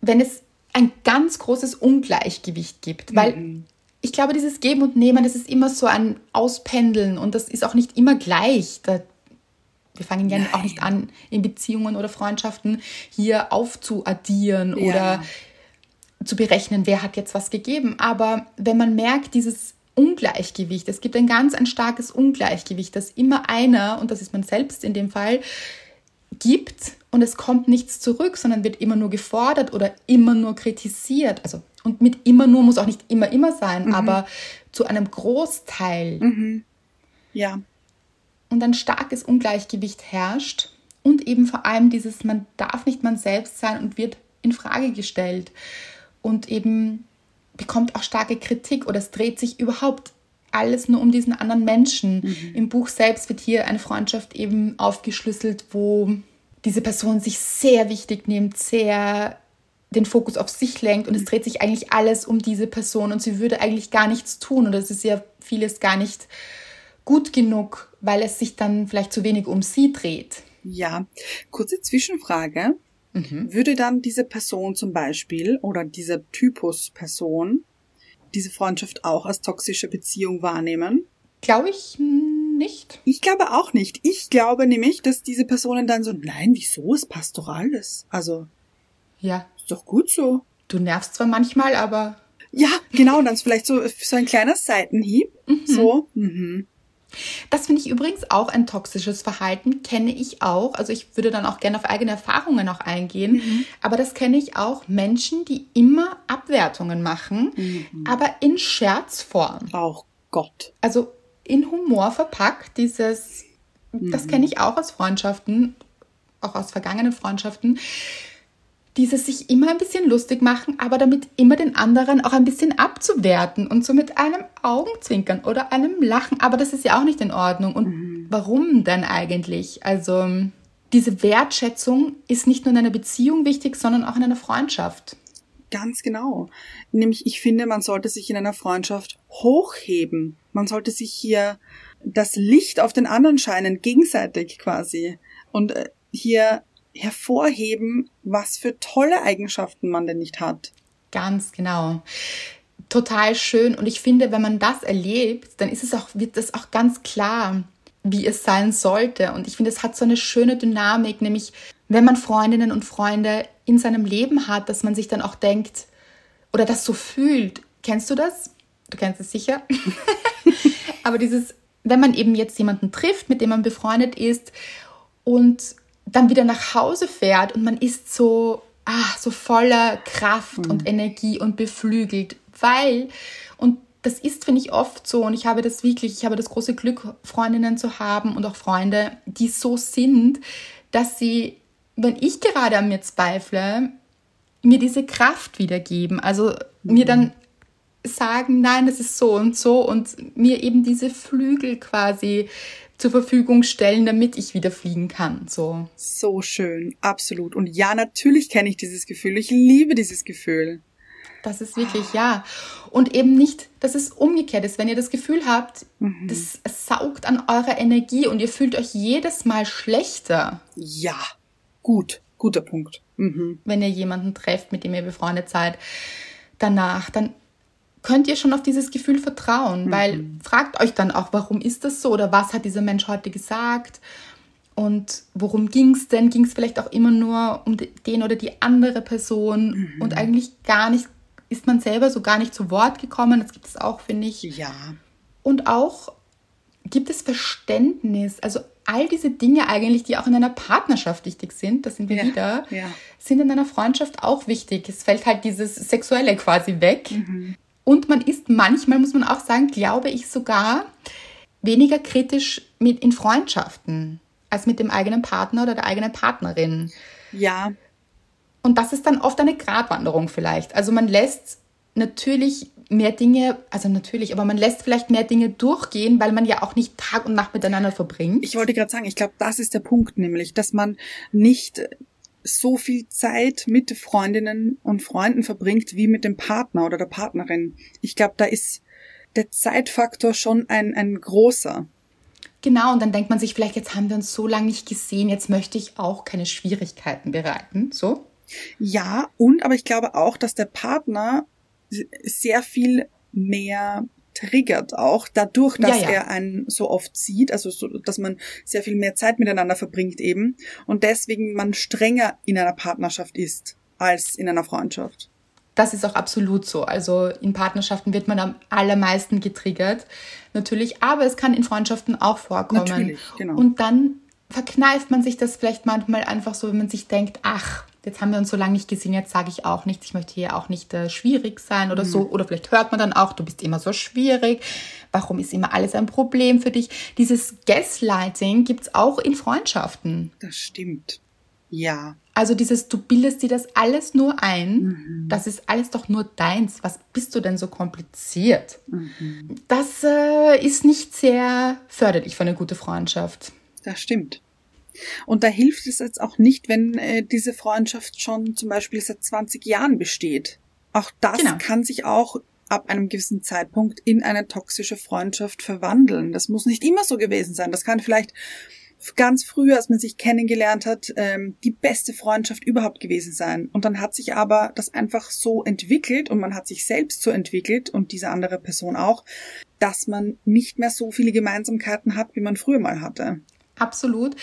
wenn es ein ganz großes Ungleichgewicht gibt, mhm. Ich glaube, dieses Geben und Nehmen, das ist immer so ein Auspendeln und das ist auch nicht immer gleich. Da, wir fangen ja Nein. auch nicht an, in Beziehungen oder Freundschaften hier aufzuaddieren ja. oder zu berechnen, wer hat jetzt was gegeben. Aber wenn man merkt, dieses Ungleichgewicht, es gibt ein ganz ein starkes Ungleichgewicht, dass immer einer, und das ist man selbst in dem Fall, gibt und es kommt nichts zurück, sondern wird immer nur gefordert oder immer nur kritisiert. Also und mit immer nur muss auch nicht immer immer sein, mhm. aber zu einem Großteil. Mhm. Ja. Und ein starkes Ungleichgewicht herrscht und eben vor allem dieses, man darf nicht man selbst sein und wird in Frage gestellt und eben bekommt auch starke Kritik oder es dreht sich überhaupt alles nur um diesen anderen Menschen. Mhm. Im Buch selbst wird hier eine Freundschaft eben aufgeschlüsselt, wo diese Person sich sehr wichtig nimmt, sehr den Fokus auf sich lenkt und es dreht sich eigentlich alles um diese Person und sie würde eigentlich gar nichts tun oder es ist ja vieles gar nicht gut genug, weil es sich dann vielleicht zu wenig um sie dreht. Ja, kurze Zwischenfrage. Mhm. Würde dann diese Person zum Beispiel oder dieser Typus Person diese Freundschaft auch als toxische Beziehung wahrnehmen? Glaube ich nicht. Ich glaube auch nicht. Ich glaube nämlich, dass diese Personen dann so, nein, wieso? Es passt doch alles. Also. Ja. Ist doch gut so. Du nervst zwar manchmal, aber. Ja, genau, dann ist vielleicht so, so ein kleiner Seitenhieb. Mhm. So. Mhm. Das finde ich übrigens auch ein toxisches Verhalten, kenne ich auch. Also ich würde dann auch gerne auf eigene Erfahrungen auch eingehen. Mhm. Aber das kenne ich auch Menschen, die immer Abwertungen machen, mhm. aber in Scherzform. Auch Gott. Also in Humor verpackt, dieses, mhm. das kenne ich auch aus Freundschaften, auch aus vergangenen Freundschaften dieses sich immer ein bisschen lustig machen, aber damit immer den anderen auch ein bisschen abzuwerten und so mit einem Augenzwinkern oder einem Lachen. Aber das ist ja auch nicht in Ordnung. Und mhm. warum denn eigentlich? Also diese Wertschätzung ist nicht nur in einer Beziehung wichtig, sondern auch in einer Freundschaft. Ganz genau. Nämlich, ich finde, man sollte sich in einer Freundschaft hochheben. Man sollte sich hier das Licht auf den anderen scheinen, gegenseitig quasi. Und äh, hier hervorheben, was für tolle Eigenschaften man denn nicht hat. Ganz genau. Total schön. Und ich finde, wenn man das erlebt, dann ist es auch, wird das auch ganz klar, wie es sein sollte. Und ich finde, es hat so eine schöne Dynamik, nämlich wenn man Freundinnen und Freunde in seinem Leben hat, dass man sich dann auch denkt oder das so fühlt. Kennst du das? Du kennst es sicher. (laughs) Aber dieses, wenn man eben jetzt jemanden trifft, mit dem man befreundet ist und dann wieder nach Hause fährt und man ist so, ah, so voller Kraft mhm. und Energie und beflügelt, weil, und das ist, finde ich, oft so. Und ich habe das wirklich, ich habe das große Glück, Freundinnen zu haben und auch Freunde, die so sind, dass sie, wenn ich gerade an mir zweifle, mir diese Kraft wiedergeben. Also mhm. mir dann sagen, nein, das ist so und so und mir eben diese Flügel quasi zur Verfügung stellen, damit ich wieder fliegen kann. So. So schön, absolut. Und ja, natürlich kenne ich dieses Gefühl. Ich liebe dieses Gefühl. Das ist wirklich, ja. Und eben nicht, dass es umgekehrt ist. Wenn ihr das Gefühl habt, mhm. das saugt an eurer Energie und ihr fühlt euch jedes Mal schlechter. Ja, gut, guter Punkt. Mhm. Wenn ihr jemanden trefft, mit dem ihr befreundet seid, danach, dann könnt ihr schon auf dieses Gefühl vertrauen, mhm. weil fragt euch dann auch, warum ist das so oder was hat dieser Mensch heute gesagt und worum ging es denn? Ging es vielleicht auch immer nur um den oder die andere Person mhm. und eigentlich gar nicht, ist man selber so gar nicht zu Wort gekommen. Das gibt es auch, finde ich. Ja. Und auch gibt es Verständnis, also all diese Dinge eigentlich, die auch in einer Partnerschaft wichtig sind, das sind wir ja, wieder, ja. sind in einer Freundschaft auch wichtig. Es fällt halt dieses Sexuelle quasi weg. Mhm. Und man ist manchmal, muss man auch sagen, glaube ich sogar weniger kritisch mit in Freundschaften als mit dem eigenen Partner oder der eigenen Partnerin. Ja. Und das ist dann oft eine Gratwanderung vielleicht. Also man lässt natürlich mehr Dinge, also natürlich, aber man lässt vielleicht mehr Dinge durchgehen, weil man ja auch nicht Tag und Nacht miteinander verbringt. Ich wollte gerade sagen, ich glaube, das ist der Punkt, nämlich, dass man nicht so viel Zeit mit Freundinnen und Freunden verbringt wie mit dem Partner oder der Partnerin. Ich glaube, da ist der Zeitfaktor schon ein, ein großer. Genau, und dann denkt man sich vielleicht, jetzt haben wir uns so lange nicht gesehen, jetzt möchte ich auch keine Schwierigkeiten bereiten, so? Ja, und aber ich glaube auch, dass der Partner sehr viel mehr triggert auch dadurch, dass ja, ja. er einen so oft sieht, also so, dass man sehr viel mehr Zeit miteinander verbringt eben und deswegen man strenger in einer Partnerschaft ist als in einer Freundschaft. Das ist auch absolut so. Also in Partnerschaften wird man am allermeisten getriggert, natürlich, aber es kann in Freundschaften auch vorkommen. Natürlich, genau. Und dann verkneift man sich das vielleicht manchmal einfach so, wenn man sich denkt, ach, jetzt haben wir uns so lange nicht gesehen, jetzt sage ich auch nichts, ich möchte hier auch nicht äh, schwierig sein oder mhm. so. Oder vielleicht hört man dann auch, du bist immer so schwierig, warum ist immer alles ein Problem für dich? Dieses Gaslighting gibt es auch in Freundschaften. Das stimmt. Ja. Also dieses, du bildest dir das alles nur ein, mhm. das ist alles doch nur deins. Was bist du denn so kompliziert? Mhm. Das äh, ist nicht sehr förderlich für eine gute Freundschaft. Das stimmt. Und da hilft es jetzt auch nicht, wenn äh, diese Freundschaft schon zum Beispiel seit 20 Jahren besteht. Auch das genau. kann sich auch ab einem gewissen Zeitpunkt in eine toxische Freundschaft verwandeln. Das muss nicht immer so gewesen sein. Das kann vielleicht ganz früher, als man sich kennengelernt hat, ähm, die beste Freundschaft überhaupt gewesen sein. Und dann hat sich aber das einfach so entwickelt und man hat sich selbst so entwickelt und diese andere Person auch, dass man nicht mehr so viele Gemeinsamkeiten hat, wie man früher mal hatte. Absolut.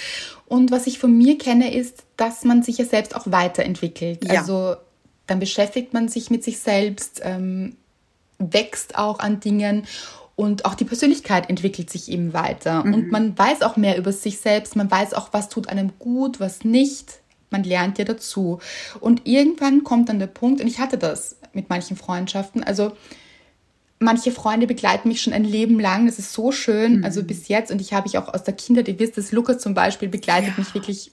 Und was ich von mir kenne, ist, dass man sich ja selbst auch weiterentwickelt. Ja. Also dann beschäftigt man sich mit sich selbst, ähm, wächst auch an Dingen und auch die Persönlichkeit entwickelt sich eben weiter. Mhm. Und man weiß auch mehr über sich selbst, man weiß auch, was tut einem gut, was nicht. Man lernt ja dazu. Und irgendwann kommt dann der Punkt, und ich hatte das mit manchen Freundschaften, also manche Freunde begleiten mich schon ein Leben lang. Das ist so schön, mhm. also bis jetzt. Und ich habe ich auch aus der Kindheit, ihr wisst es, Lukas zum Beispiel begleitet ja. mich wirklich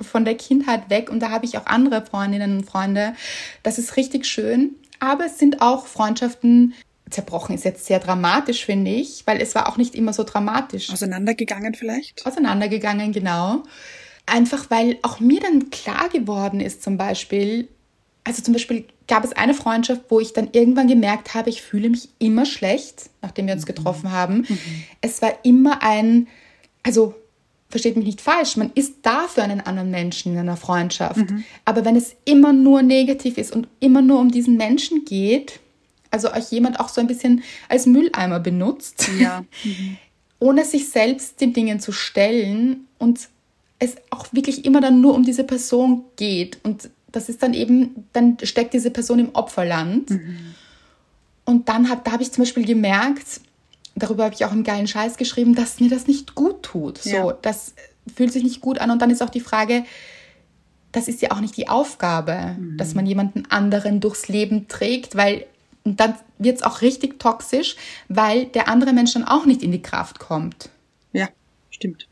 von der Kindheit weg. Und da habe ich auch andere Freundinnen und Freunde. Das ist richtig schön. Aber es sind auch Freundschaften, zerbrochen ist jetzt sehr dramatisch, finde ich, weil es war auch nicht immer so dramatisch. Auseinandergegangen vielleicht? Auseinandergegangen, genau. Einfach weil auch mir dann klar geworden ist, zum Beispiel, also zum Beispiel gab es eine Freundschaft, wo ich dann irgendwann gemerkt habe, ich fühle mich immer schlecht, nachdem wir uns mhm. getroffen haben. Mhm. Es war immer ein, also versteht mich nicht falsch, man ist da für einen anderen Menschen in einer Freundschaft. Mhm. Aber wenn es immer nur negativ ist und immer nur um diesen Menschen geht, also euch jemand auch so ein bisschen als Mülleimer benutzt, ja. (laughs) mhm. ohne sich selbst den Dingen zu stellen und es auch wirklich immer dann nur um diese Person geht und das ist dann eben, dann steckt diese Person im Opferland. Mhm. Und dann habe da habe ich zum Beispiel gemerkt, darüber habe ich auch einen geilen Scheiß geschrieben, dass mir das nicht gut tut. So, ja. das fühlt sich nicht gut an. Und dann ist auch die Frage, das ist ja auch nicht die Aufgabe, mhm. dass man jemanden anderen durchs Leben trägt, weil Und dann wird es auch richtig toxisch, weil der andere Mensch dann auch nicht in die Kraft kommt. Ja, stimmt.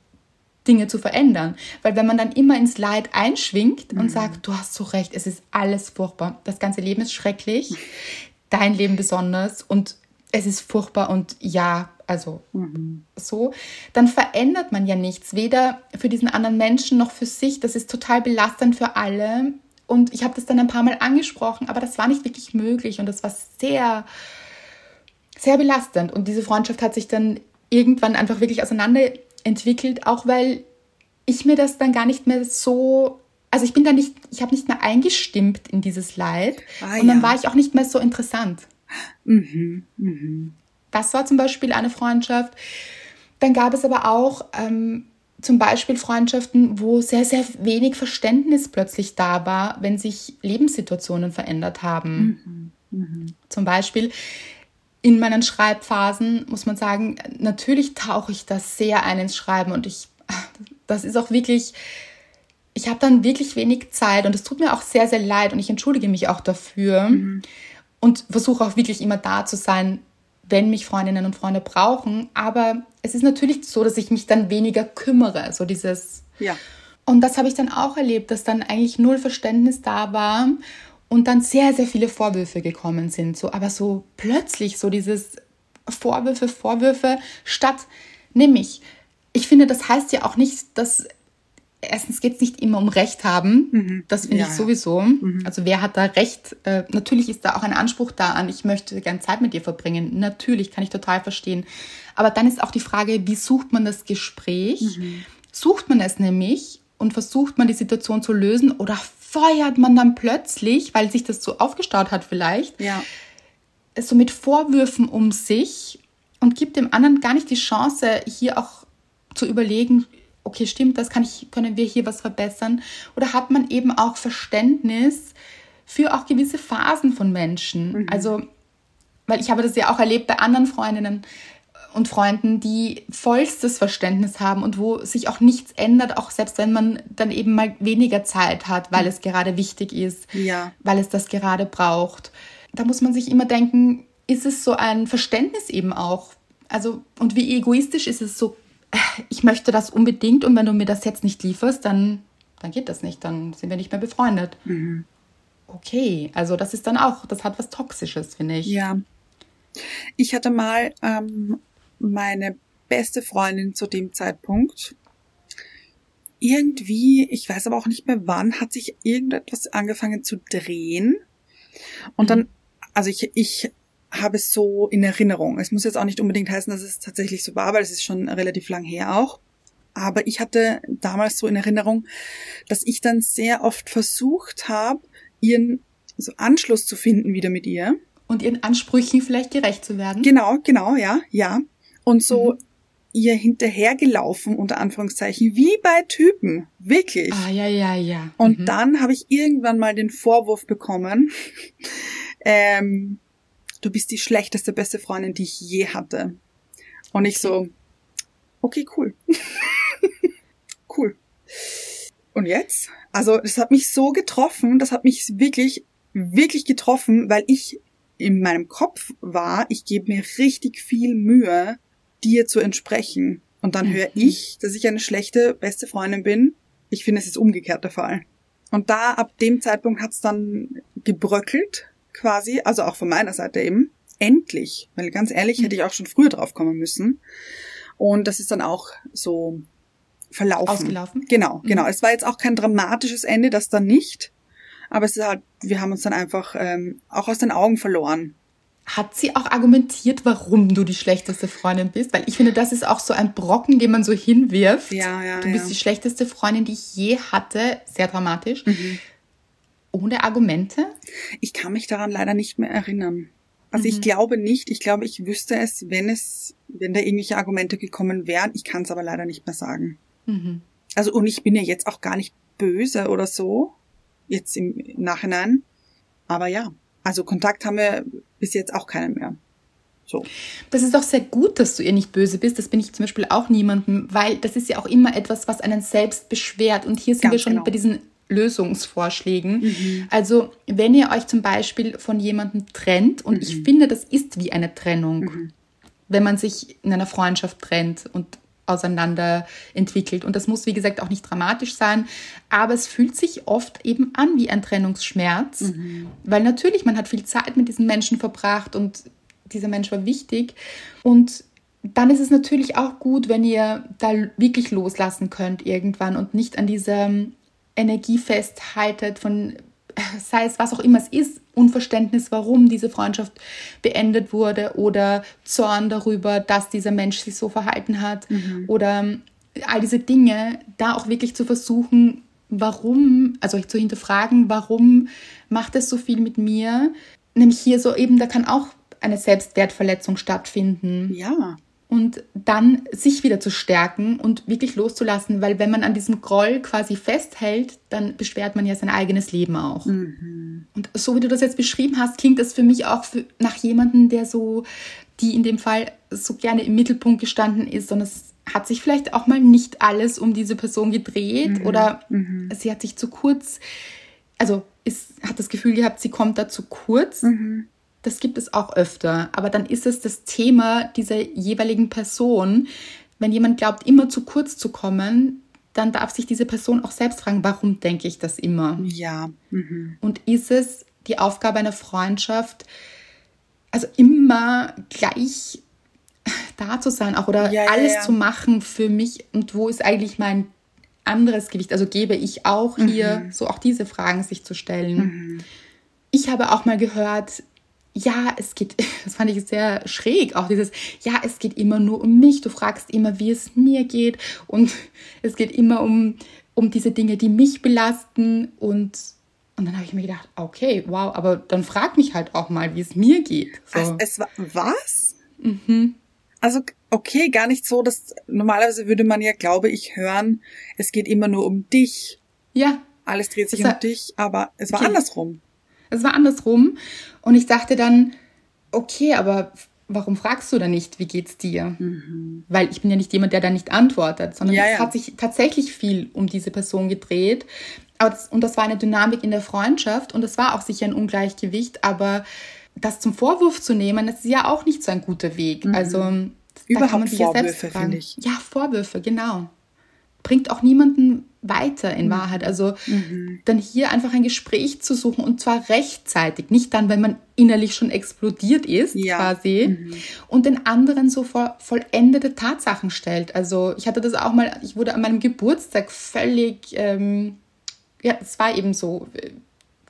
Dinge zu verändern. Weil wenn man dann immer ins Leid einschwingt mhm. und sagt, du hast so recht, es ist alles furchtbar, das ganze Leben ist schrecklich, dein Leben besonders und es ist furchtbar und ja, also mhm. so, dann verändert man ja nichts, weder für diesen anderen Menschen noch für sich. Das ist total belastend für alle. Und ich habe das dann ein paar Mal angesprochen, aber das war nicht wirklich möglich und das war sehr, sehr belastend. Und diese Freundschaft hat sich dann irgendwann einfach wirklich auseinanderentwickelt, auch weil ich mir das dann gar nicht mehr so also ich bin da nicht, ich habe nicht mehr eingestimmt in dieses Leid ah, und dann ja. war ich auch nicht mehr so interessant. Mhm, mhm. Das war zum Beispiel eine Freundschaft. Dann gab es aber auch ähm, zum Beispiel Freundschaften, wo sehr, sehr wenig Verständnis plötzlich da war, wenn sich Lebenssituationen verändert haben. Mhm. Mhm. Zum Beispiel in meinen Schreibphasen muss man sagen, natürlich tauche ich da sehr ein ins Schreiben und ich, das ist auch wirklich, ich habe dann wirklich wenig Zeit und es tut mir auch sehr, sehr leid und ich entschuldige mich auch dafür mhm. und versuche auch wirklich immer da zu sein, wenn mich Freundinnen und Freunde brauchen. Aber es ist natürlich so, dass ich mich dann weniger kümmere. So dieses. Ja. Und das habe ich dann auch erlebt, dass dann eigentlich null Verständnis da war und dann sehr, sehr viele Vorwürfe gekommen sind. So, aber so plötzlich so dieses Vorwürfe, Vorwürfe statt, nämlich, ich finde, das heißt ja auch nicht, dass erstens geht es nicht immer um Recht haben. Mhm. Das finde ja, ich sowieso. Mhm. Also wer hat da Recht? Äh, natürlich ist da auch ein Anspruch da an, ich möchte gerne Zeit mit dir verbringen. Natürlich, kann ich total verstehen. Aber dann ist auch die Frage, wie sucht man das Gespräch? Mhm. Sucht man es nämlich und versucht man die Situation zu lösen oder feuert man dann plötzlich, weil sich das so aufgestaut hat vielleicht, ja. so mit Vorwürfen um sich und gibt dem anderen gar nicht die Chance, hier auch zu überlegen, okay, stimmt das, kann ich, können wir hier was verbessern? Oder hat man eben auch Verständnis für auch gewisse Phasen von Menschen? Mhm. Also, weil ich habe das ja auch erlebt bei anderen Freundinnen und Freunden, die vollstes Verständnis haben und wo sich auch nichts ändert, auch selbst wenn man dann eben mal weniger Zeit hat, weil es gerade wichtig ist, ja. weil es das gerade braucht. Da muss man sich immer denken, ist es so ein Verständnis eben auch? Also, und wie egoistisch ist es so ich möchte das unbedingt und wenn du mir das jetzt nicht lieferst, dann, dann geht das nicht, dann sind wir nicht mehr befreundet. Mhm. Okay, also das ist dann auch, das hat was Toxisches, finde ich. Ja. Ich hatte mal ähm, meine beste Freundin zu dem Zeitpunkt. Irgendwie, ich weiß aber auch nicht mehr wann, hat sich irgendetwas angefangen zu drehen. Und mhm. dann, also ich, ich habe es so in Erinnerung. Es muss jetzt auch nicht unbedingt heißen, dass es tatsächlich so war, weil es ist schon relativ lang her auch. Aber ich hatte damals so in Erinnerung, dass ich dann sehr oft versucht habe, ihren so Anschluss zu finden wieder mit ihr. Und ihren Ansprüchen vielleicht gerecht zu werden. Genau, genau, ja, ja. Und so mhm. ihr hinterhergelaufen, unter Anführungszeichen, wie bei Typen. Wirklich. Ah, ja, ja, ja. Und mhm. dann habe ich irgendwann mal den Vorwurf bekommen, (laughs) ähm, du bist die schlechteste beste Freundin, die ich je hatte. Und ich so, okay, cool. (laughs) cool. Und jetzt? Also, das hat mich so getroffen, das hat mich wirklich, wirklich getroffen, weil ich in meinem Kopf war, ich gebe mir richtig viel Mühe, dir zu entsprechen. Und dann höre mhm. ich, dass ich eine schlechte beste Freundin bin. Ich finde, es ist umgekehrt der Fall. Und da, ab dem Zeitpunkt hat's dann gebröckelt quasi, also auch von meiner Seite eben, endlich, weil ganz ehrlich hätte ich auch schon früher drauf kommen müssen. Und das ist dann auch so verlaufen. Ausgelaufen? Genau, mhm. genau. Es war jetzt auch kein dramatisches Ende, das dann nicht. Aber es ist halt, wir haben uns dann einfach ähm, auch aus den Augen verloren. Hat sie auch argumentiert, warum du die schlechteste Freundin bist? Weil ich finde, das ist auch so ein Brocken, den man so hinwirft. Ja, ja. Du bist ja. die schlechteste Freundin, die ich je hatte. Sehr dramatisch. Mhm ohne Argumente? Ich kann mich daran leider nicht mehr erinnern. Also mhm. ich glaube nicht. Ich glaube, ich wüsste es, wenn es, wenn da irgendwelche Argumente gekommen wären. Ich kann es aber leider nicht mehr sagen. Mhm. Also und ich bin ja jetzt auch gar nicht böse oder so. Jetzt im Nachhinein. Aber ja, also Kontakt haben wir bis jetzt auch keinen mehr. So. Das ist auch sehr gut, dass du ihr nicht böse bist. Das bin ich zum Beispiel auch niemandem, weil das ist ja auch immer etwas, was einen selbst beschwert. Und hier sind Ganz wir schon genau. bei diesen Lösungsvorschlägen. Mhm. Also wenn ihr euch zum Beispiel von jemandem trennt, und mhm. ich finde, das ist wie eine Trennung, mhm. wenn man sich in einer Freundschaft trennt und auseinander entwickelt. Und das muss, wie gesagt, auch nicht dramatisch sein, aber es fühlt sich oft eben an wie ein Trennungsschmerz, mhm. weil natürlich, man hat viel Zeit mit diesen Menschen verbracht und dieser Mensch war wichtig. Und dann ist es natürlich auch gut, wenn ihr da wirklich loslassen könnt irgendwann und nicht an dieser Energie festhaltet von sei es was auch immer es ist, Unverständnis, warum diese Freundschaft beendet wurde oder Zorn darüber, dass dieser Mensch sich so verhalten hat mhm. oder all diese Dinge, da auch wirklich zu versuchen, warum, also zu hinterfragen, warum macht es so viel mit mir? Nämlich hier so eben, da kann auch eine Selbstwertverletzung stattfinden. Ja und dann sich wieder zu stärken und wirklich loszulassen, weil wenn man an diesem Groll quasi festhält, dann beschwert man ja sein eigenes Leben auch. Mhm. Und so wie du das jetzt beschrieben hast, klingt das für mich auch für, nach jemandem, der so, die in dem Fall so gerne im Mittelpunkt gestanden ist und es hat sich vielleicht auch mal nicht alles um diese Person gedreht mhm. oder mhm. sie hat sich zu kurz, also ist, hat das Gefühl gehabt, sie kommt da zu kurz. Mhm das gibt es auch öfter. Aber dann ist es das Thema dieser jeweiligen Person. Wenn jemand glaubt, immer zu kurz zu kommen, dann darf sich diese Person auch selbst fragen, warum denke ich das immer? Ja. Mhm. Und ist es die Aufgabe einer Freundschaft, also immer gleich da zu sein, auch oder ja, alles ja. zu machen für mich und wo ist eigentlich mein anderes Gewicht? Also gebe ich auch hier mhm. so auch diese Fragen sich zu stellen. Mhm. Ich habe auch mal gehört, ja, es geht, (laughs) das fand ich sehr schräg, auch dieses, ja, es geht immer nur um mich, du fragst immer, wie es mir geht und (laughs) es geht immer um, um diese Dinge, die mich belasten und, und dann habe ich mir gedacht, okay, wow, aber dann frag mich halt auch mal, wie es mir geht. So. Es, es war, was? Mhm. Also, okay, gar nicht so, dass, normalerweise würde man ja, glaube ich, hören, es geht immer nur um dich. Ja. Alles dreht sich das um dich, aber es war okay. andersrum. Es war andersrum. Und ich dachte dann, okay, aber warum fragst du dann nicht, wie geht's dir? Mhm. Weil ich bin ja nicht jemand, der da nicht antwortet, sondern ja, es ja. hat sich tatsächlich viel um diese Person gedreht. Und das war eine Dynamik in der Freundschaft und das war auch sicher ein Ungleichgewicht, aber das zum Vorwurf zu nehmen, das ist ja auch nicht so ein guter Weg. Mhm. Also Überhaupt da kann man sich Vorwürfe, ja selbst fragen. Ich. Ja, Vorwürfe, genau. Bringt auch niemanden weiter in mhm. Wahrheit. Also mhm. dann hier einfach ein Gespräch zu suchen und zwar rechtzeitig, nicht dann, wenn man innerlich schon explodiert ist, ja. quasi, mhm. und den anderen so vor vollendete Tatsachen stellt. Also ich hatte das auch mal, ich wurde an meinem Geburtstag völlig, ähm, ja, es war eben so,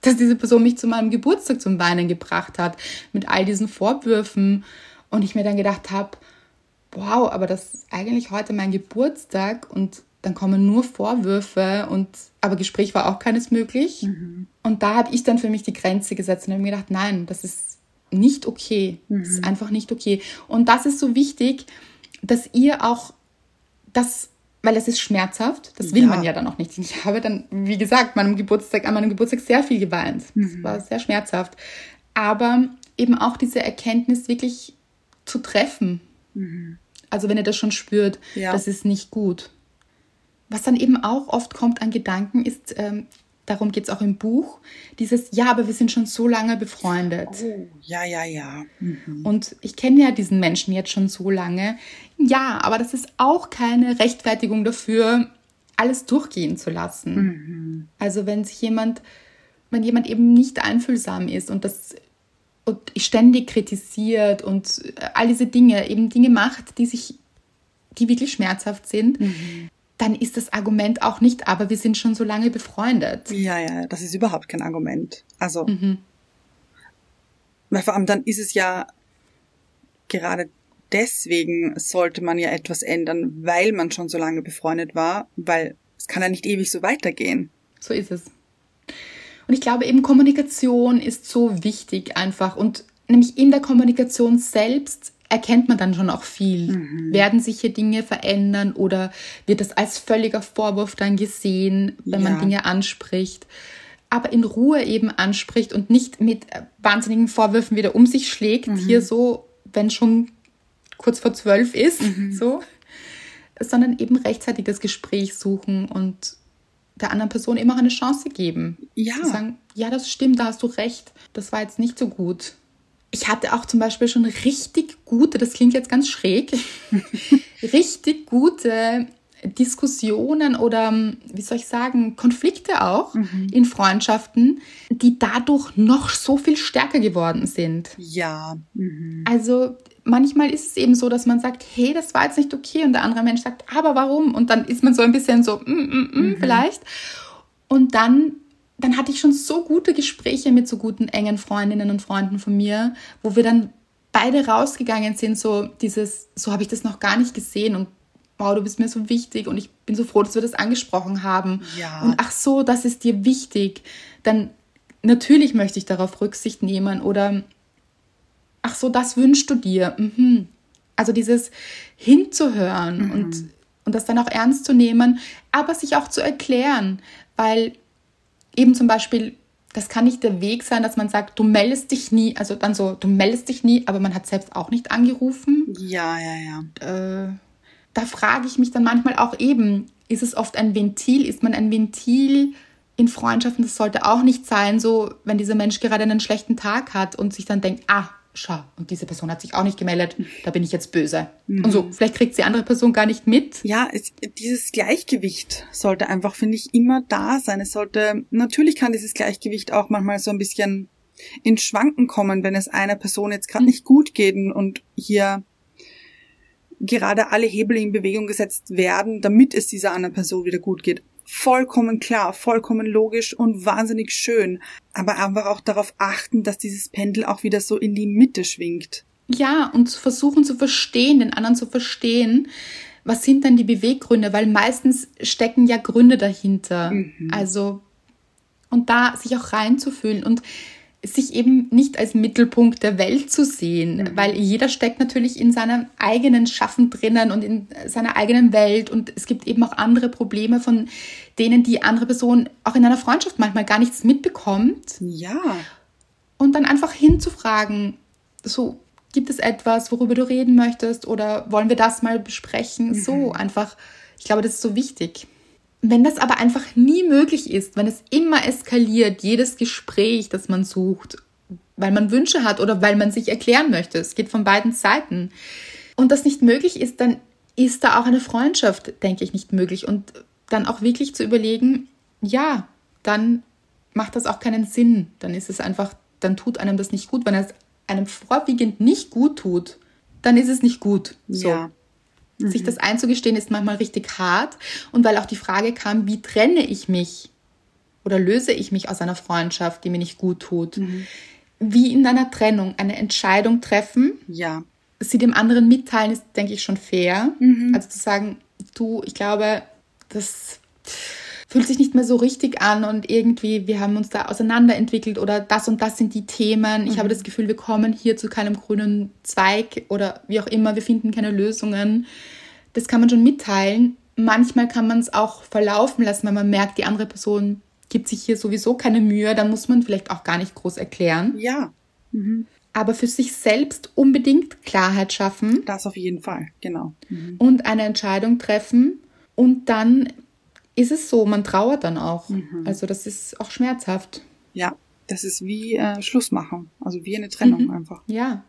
dass diese Person mich zu meinem Geburtstag zum Weinen gebracht hat, mit all diesen Vorwürfen und ich mir dann gedacht habe, wow, aber das ist eigentlich heute mein Geburtstag und dann kommen nur Vorwürfe und aber Gespräch war auch keines möglich. Mhm. Und da habe ich dann für mich die Grenze gesetzt und habe mir gedacht, nein, das ist nicht okay. Mhm. Das ist einfach nicht okay. Und das ist so wichtig, dass ihr auch das, weil es ist schmerzhaft, das will ja. man ja dann auch nicht. Ich habe dann, wie gesagt, meinem Geburtstag, an meinem Geburtstag sehr viel geweint. Mhm. Das war sehr schmerzhaft. Aber eben auch diese Erkenntnis wirklich zu treffen. Mhm. Also wenn ihr das schon spürt, ja. das ist nicht gut. Was dann eben auch oft kommt an Gedanken, ist, ähm, darum geht es auch im Buch, dieses, ja, aber wir sind schon so lange befreundet. Oh, ja, ja, ja. Mhm. Und ich kenne ja diesen Menschen jetzt schon so lange. Ja, aber das ist auch keine Rechtfertigung dafür, alles durchgehen zu lassen. Mhm. Also wenn sich jemand, wenn jemand eben nicht einfühlsam ist und das und ständig kritisiert und all diese Dinge, eben Dinge macht, die sich, die wirklich schmerzhaft sind, mhm dann ist das Argument auch nicht, aber wir sind schon so lange befreundet. Ja, ja, das ist überhaupt kein Argument. Also, mhm. weil vor allem dann ist es ja gerade deswegen sollte man ja etwas ändern, weil man schon so lange befreundet war, weil es kann ja nicht ewig so weitergehen. So ist es. Und ich glaube eben Kommunikation ist so wichtig einfach und nämlich in der Kommunikation selbst erkennt man dann schon auch viel. Mhm. Werden sich hier Dinge verändern oder wird das als völliger Vorwurf dann gesehen, wenn ja. man Dinge anspricht? Aber in Ruhe eben anspricht und nicht mit wahnsinnigen Vorwürfen wieder um sich schlägt, mhm. hier so, wenn schon kurz vor zwölf ist, mhm. so, sondern eben rechtzeitig das Gespräch suchen und der anderen Person immer eine Chance geben. Ja. Zu sagen, ja, das stimmt, da hast du recht, das war jetzt nicht so gut. Ich hatte auch zum Beispiel schon richtig gute, das klingt jetzt ganz schräg, (laughs) richtig gute Diskussionen oder, wie soll ich sagen, Konflikte auch mhm. in Freundschaften, die dadurch noch so viel stärker geworden sind. Ja. Mhm. Also manchmal ist es eben so, dass man sagt, hey, das war jetzt nicht okay und der andere Mensch sagt, aber warum? Und dann ist man so ein bisschen so, mm, mm, mm, mhm. vielleicht. Und dann, dann hatte ich schon so gute Gespräche mit so guten engen Freundinnen und Freunden von mir, wo wir dann beide rausgegangen sind, so dieses, so habe ich das noch gar nicht gesehen und wow, du bist mir so wichtig und ich bin so froh, dass wir das angesprochen haben. Ja. Und ach so, das ist dir wichtig. Dann natürlich möchte ich darauf Rücksicht nehmen oder ach so, das wünschst du dir. Mhm. Also dieses hinzuhören mhm. und, und das dann auch ernst zu nehmen, aber sich auch zu erklären, weil eben zum Beispiel, das kann nicht der Weg sein, dass man sagt, du meldest dich nie, also dann so, du meldest dich nie, aber man hat selbst auch nicht angerufen. Ja, ja, ja. Äh, da frage ich mich dann manchmal auch eben, ist es oft ein Ventil, ist man ein Ventil in Freundschaften, das sollte auch nicht sein, so wenn dieser Mensch gerade einen schlechten Tag hat und sich dann denkt, ah, schau, und diese Person hat sich auch nicht gemeldet, da bin ich jetzt böse. Mhm. Und so, vielleicht kriegt die andere Person gar nicht mit. Ja, es, dieses Gleichgewicht sollte einfach, finde ich, immer da sein. Es sollte, natürlich kann dieses Gleichgewicht auch manchmal so ein bisschen in Schwanken kommen, wenn es einer Person jetzt gerade nicht gut geht und hier gerade alle Hebel in Bewegung gesetzt werden, damit es dieser anderen Person wieder gut geht vollkommen klar, vollkommen logisch und wahnsinnig schön. Aber einfach auch darauf achten, dass dieses Pendel auch wieder so in die Mitte schwingt. Ja, und zu versuchen zu verstehen, den anderen zu verstehen. Was sind denn die Beweggründe? Weil meistens stecken ja Gründe dahinter. Mhm. Also, und da sich auch reinzufühlen. Und sich eben nicht als Mittelpunkt der Welt zu sehen, mhm. weil jeder steckt natürlich in seinem eigenen Schaffen drinnen und in seiner eigenen Welt und es gibt eben auch andere Probleme, von denen die andere Person auch in einer Freundschaft manchmal gar nichts mitbekommt. Ja. Und dann einfach hinzufragen, so gibt es etwas, worüber du reden möchtest oder wollen wir das mal besprechen? Mhm. So einfach, ich glaube, das ist so wichtig. Wenn das aber einfach nie möglich ist, wenn es immer eskaliert, jedes Gespräch, das man sucht, weil man Wünsche hat oder weil man sich erklären möchte, es geht von beiden Seiten, und das nicht möglich ist, dann ist da auch eine Freundschaft, denke ich, nicht möglich. Und dann auch wirklich zu überlegen, ja, dann macht das auch keinen Sinn. Dann ist es einfach, dann tut einem das nicht gut. Wenn es einem vorwiegend nicht gut tut, dann ist es nicht gut. So. Ja. Mhm. Sich das einzugestehen ist manchmal richtig hart. Und weil auch die Frage kam, wie trenne ich mich oder löse ich mich aus einer Freundschaft, die mir nicht gut tut? Mhm. Wie in einer Trennung eine Entscheidung treffen. Ja. Sie dem anderen mitteilen, ist, denke ich, schon fair. Mhm. Also zu sagen, du, ich glaube, das fühlt sich nicht mehr so richtig an und irgendwie, wir haben uns da auseinanderentwickelt oder das und das sind die Themen. Ich mhm. habe das Gefühl, wir kommen hier zu keinem grünen Zweig oder wie auch immer, wir finden keine Lösungen. Das kann man schon mitteilen. Manchmal kann man es auch verlaufen lassen, wenn man merkt, die andere Person gibt sich hier sowieso keine Mühe, dann muss man vielleicht auch gar nicht groß erklären. Ja. Mhm. Aber für sich selbst unbedingt Klarheit schaffen. Das auf jeden Fall, genau. Mhm. Und eine Entscheidung treffen und dann ist es so, man trauert dann auch. Mhm. Also das ist auch schmerzhaft. Ja, das ist wie äh, Schluss machen, also wie eine Trennung mhm. einfach. Ja.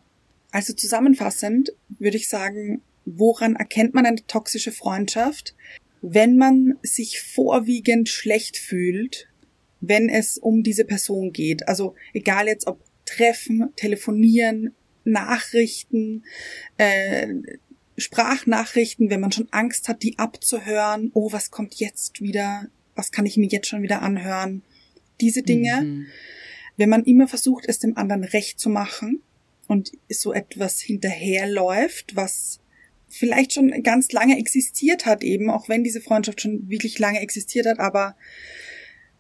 Also zusammenfassend würde ich sagen, woran erkennt man eine toxische Freundschaft? Wenn man sich vorwiegend schlecht fühlt, wenn es um diese Person geht. Also egal jetzt ob Treffen, Telefonieren, Nachrichten, äh, Sprachnachrichten, wenn man schon Angst hat, die abzuhören. Oh, was kommt jetzt wieder? Was kann ich mir jetzt schon wieder anhören? Diese Dinge. Mhm. Wenn man immer versucht, es dem anderen recht zu machen und so etwas hinterherläuft, was vielleicht schon ganz lange existiert hat, eben, auch wenn diese Freundschaft schon wirklich lange existiert hat, aber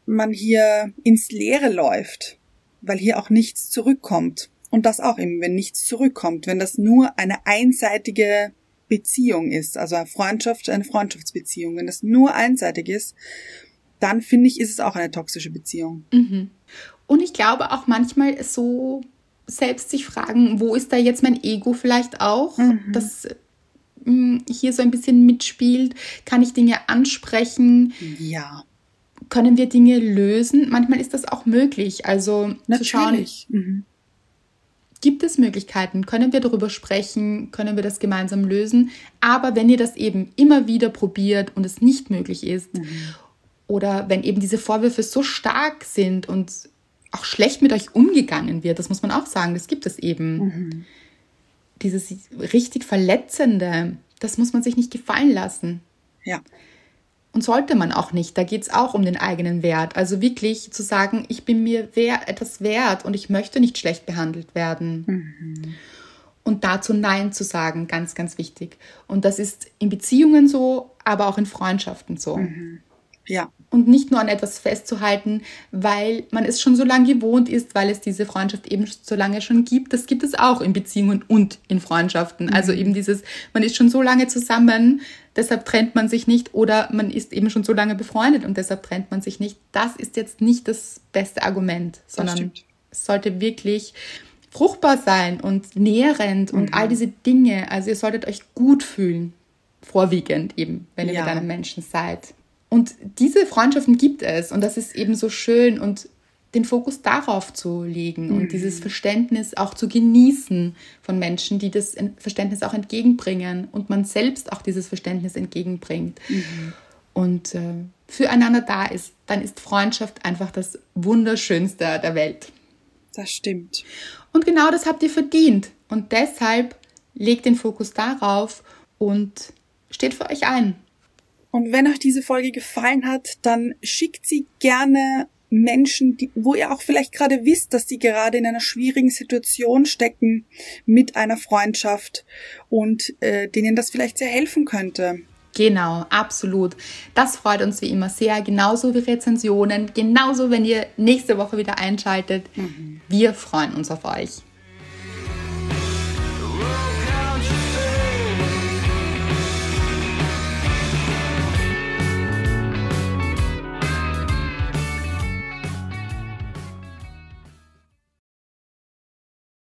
man hier ins Leere läuft, weil hier auch nichts zurückkommt. Und das auch eben, wenn nichts zurückkommt, wenn das nur eine einseitige Beziehung ist, also eine Freundschaft, eine Freundschaftsbeziehung, wenn das nur einseitig ist, dann finde ich, ist es auch eine toxische Beziehung. Mhm. Und ich glaube auch manchmal so selbst sich fragen, wo ist da jetzt mein Ego vielleicht auch, mhm. das mh, hm, hier so ein bisschen mitspielt, kann ich Dinge ansprechen? Ja. können wir Dinge lösen? Manchmal ist das auch möglich. Also Natürlich. zu schauen, Mhm. Gibt es Möglichkeiten? Können wir darüber sprechen? Können wir das gemeinsam lösen? Aber wenn ihr das eben immer wieder probiert und es nicht möglich ist, oder wenn eben diese Vorwürfe so stark sind und auch schlecht mit euch umgegangen wird, das muss man auch sagen, das gibt es eben. Dieses richtig Verletzende, das muss man sich nicht gefallen lassen. Ja. Und sollte man auch nicht. Da geht es auch um den eigenen Wert. Also wirklich zu sagen, ich bin mir wer etwas wert und ich möchte nicht schlecht behandelt werden. Und dazu Nein zu sagen, ganz, ganz wichtig. Und das ist in Beziehungen so, aber auch in Freundschaften so. Ja. Und nicht nur an etwas festzuhalten, weil man es schon so lange gewohnt ist, weil es diese Freundschaft eben so lange schon gibt. Das gibt es auch in Beziehungen und in Freundschaften. Also eben dieses, man ist schon so lange zusammen, deshalb trennt man sich nicht oder man ist eben schon so lange befreundet und deshalb trennt man sich nicht. Das ist jetzt nicht das beste Argument, sondern es sollte wirklich fruchtbar sein und nährend und all diese Dinge. Also ihr solltet euch gut fühlen, vorwiegend eben, wenn ihr Ja. mit einem Menschen seid. Und diese Freundschaften gibt es und das ist eben so schön und den Fokus darauf zu legen und dieses Verständnis auch zu genießen von Menschen, die das Verständnis auch entgegenbringen und man selbst auch dieses Verständnis entgegenbringt und äh, füreinander da ist, dann ist Freundschaft einfach das Wunderschönste der Welt. Das stimmt. Und genau das habt ihr verdient. Und deshalb legt den Fokus darauf und steht für euch ein. Und wenn euch diese Folge gefallen hat, dann schickt sie gerne Menschen, die, wo ihr auch vielleicht gerade wisst, dass sie gerade in einer schwierigen Situation stecken mit einer Freundschaft und äh, denen das vielleicht sehr helfen könnte. Genau, absolut. Das freut uns wie immer sehr. Genauso wie Rezensionen. Genauso, wenn ihr nächste Woche wieder einschaltet. Wir freuen uns auf euch.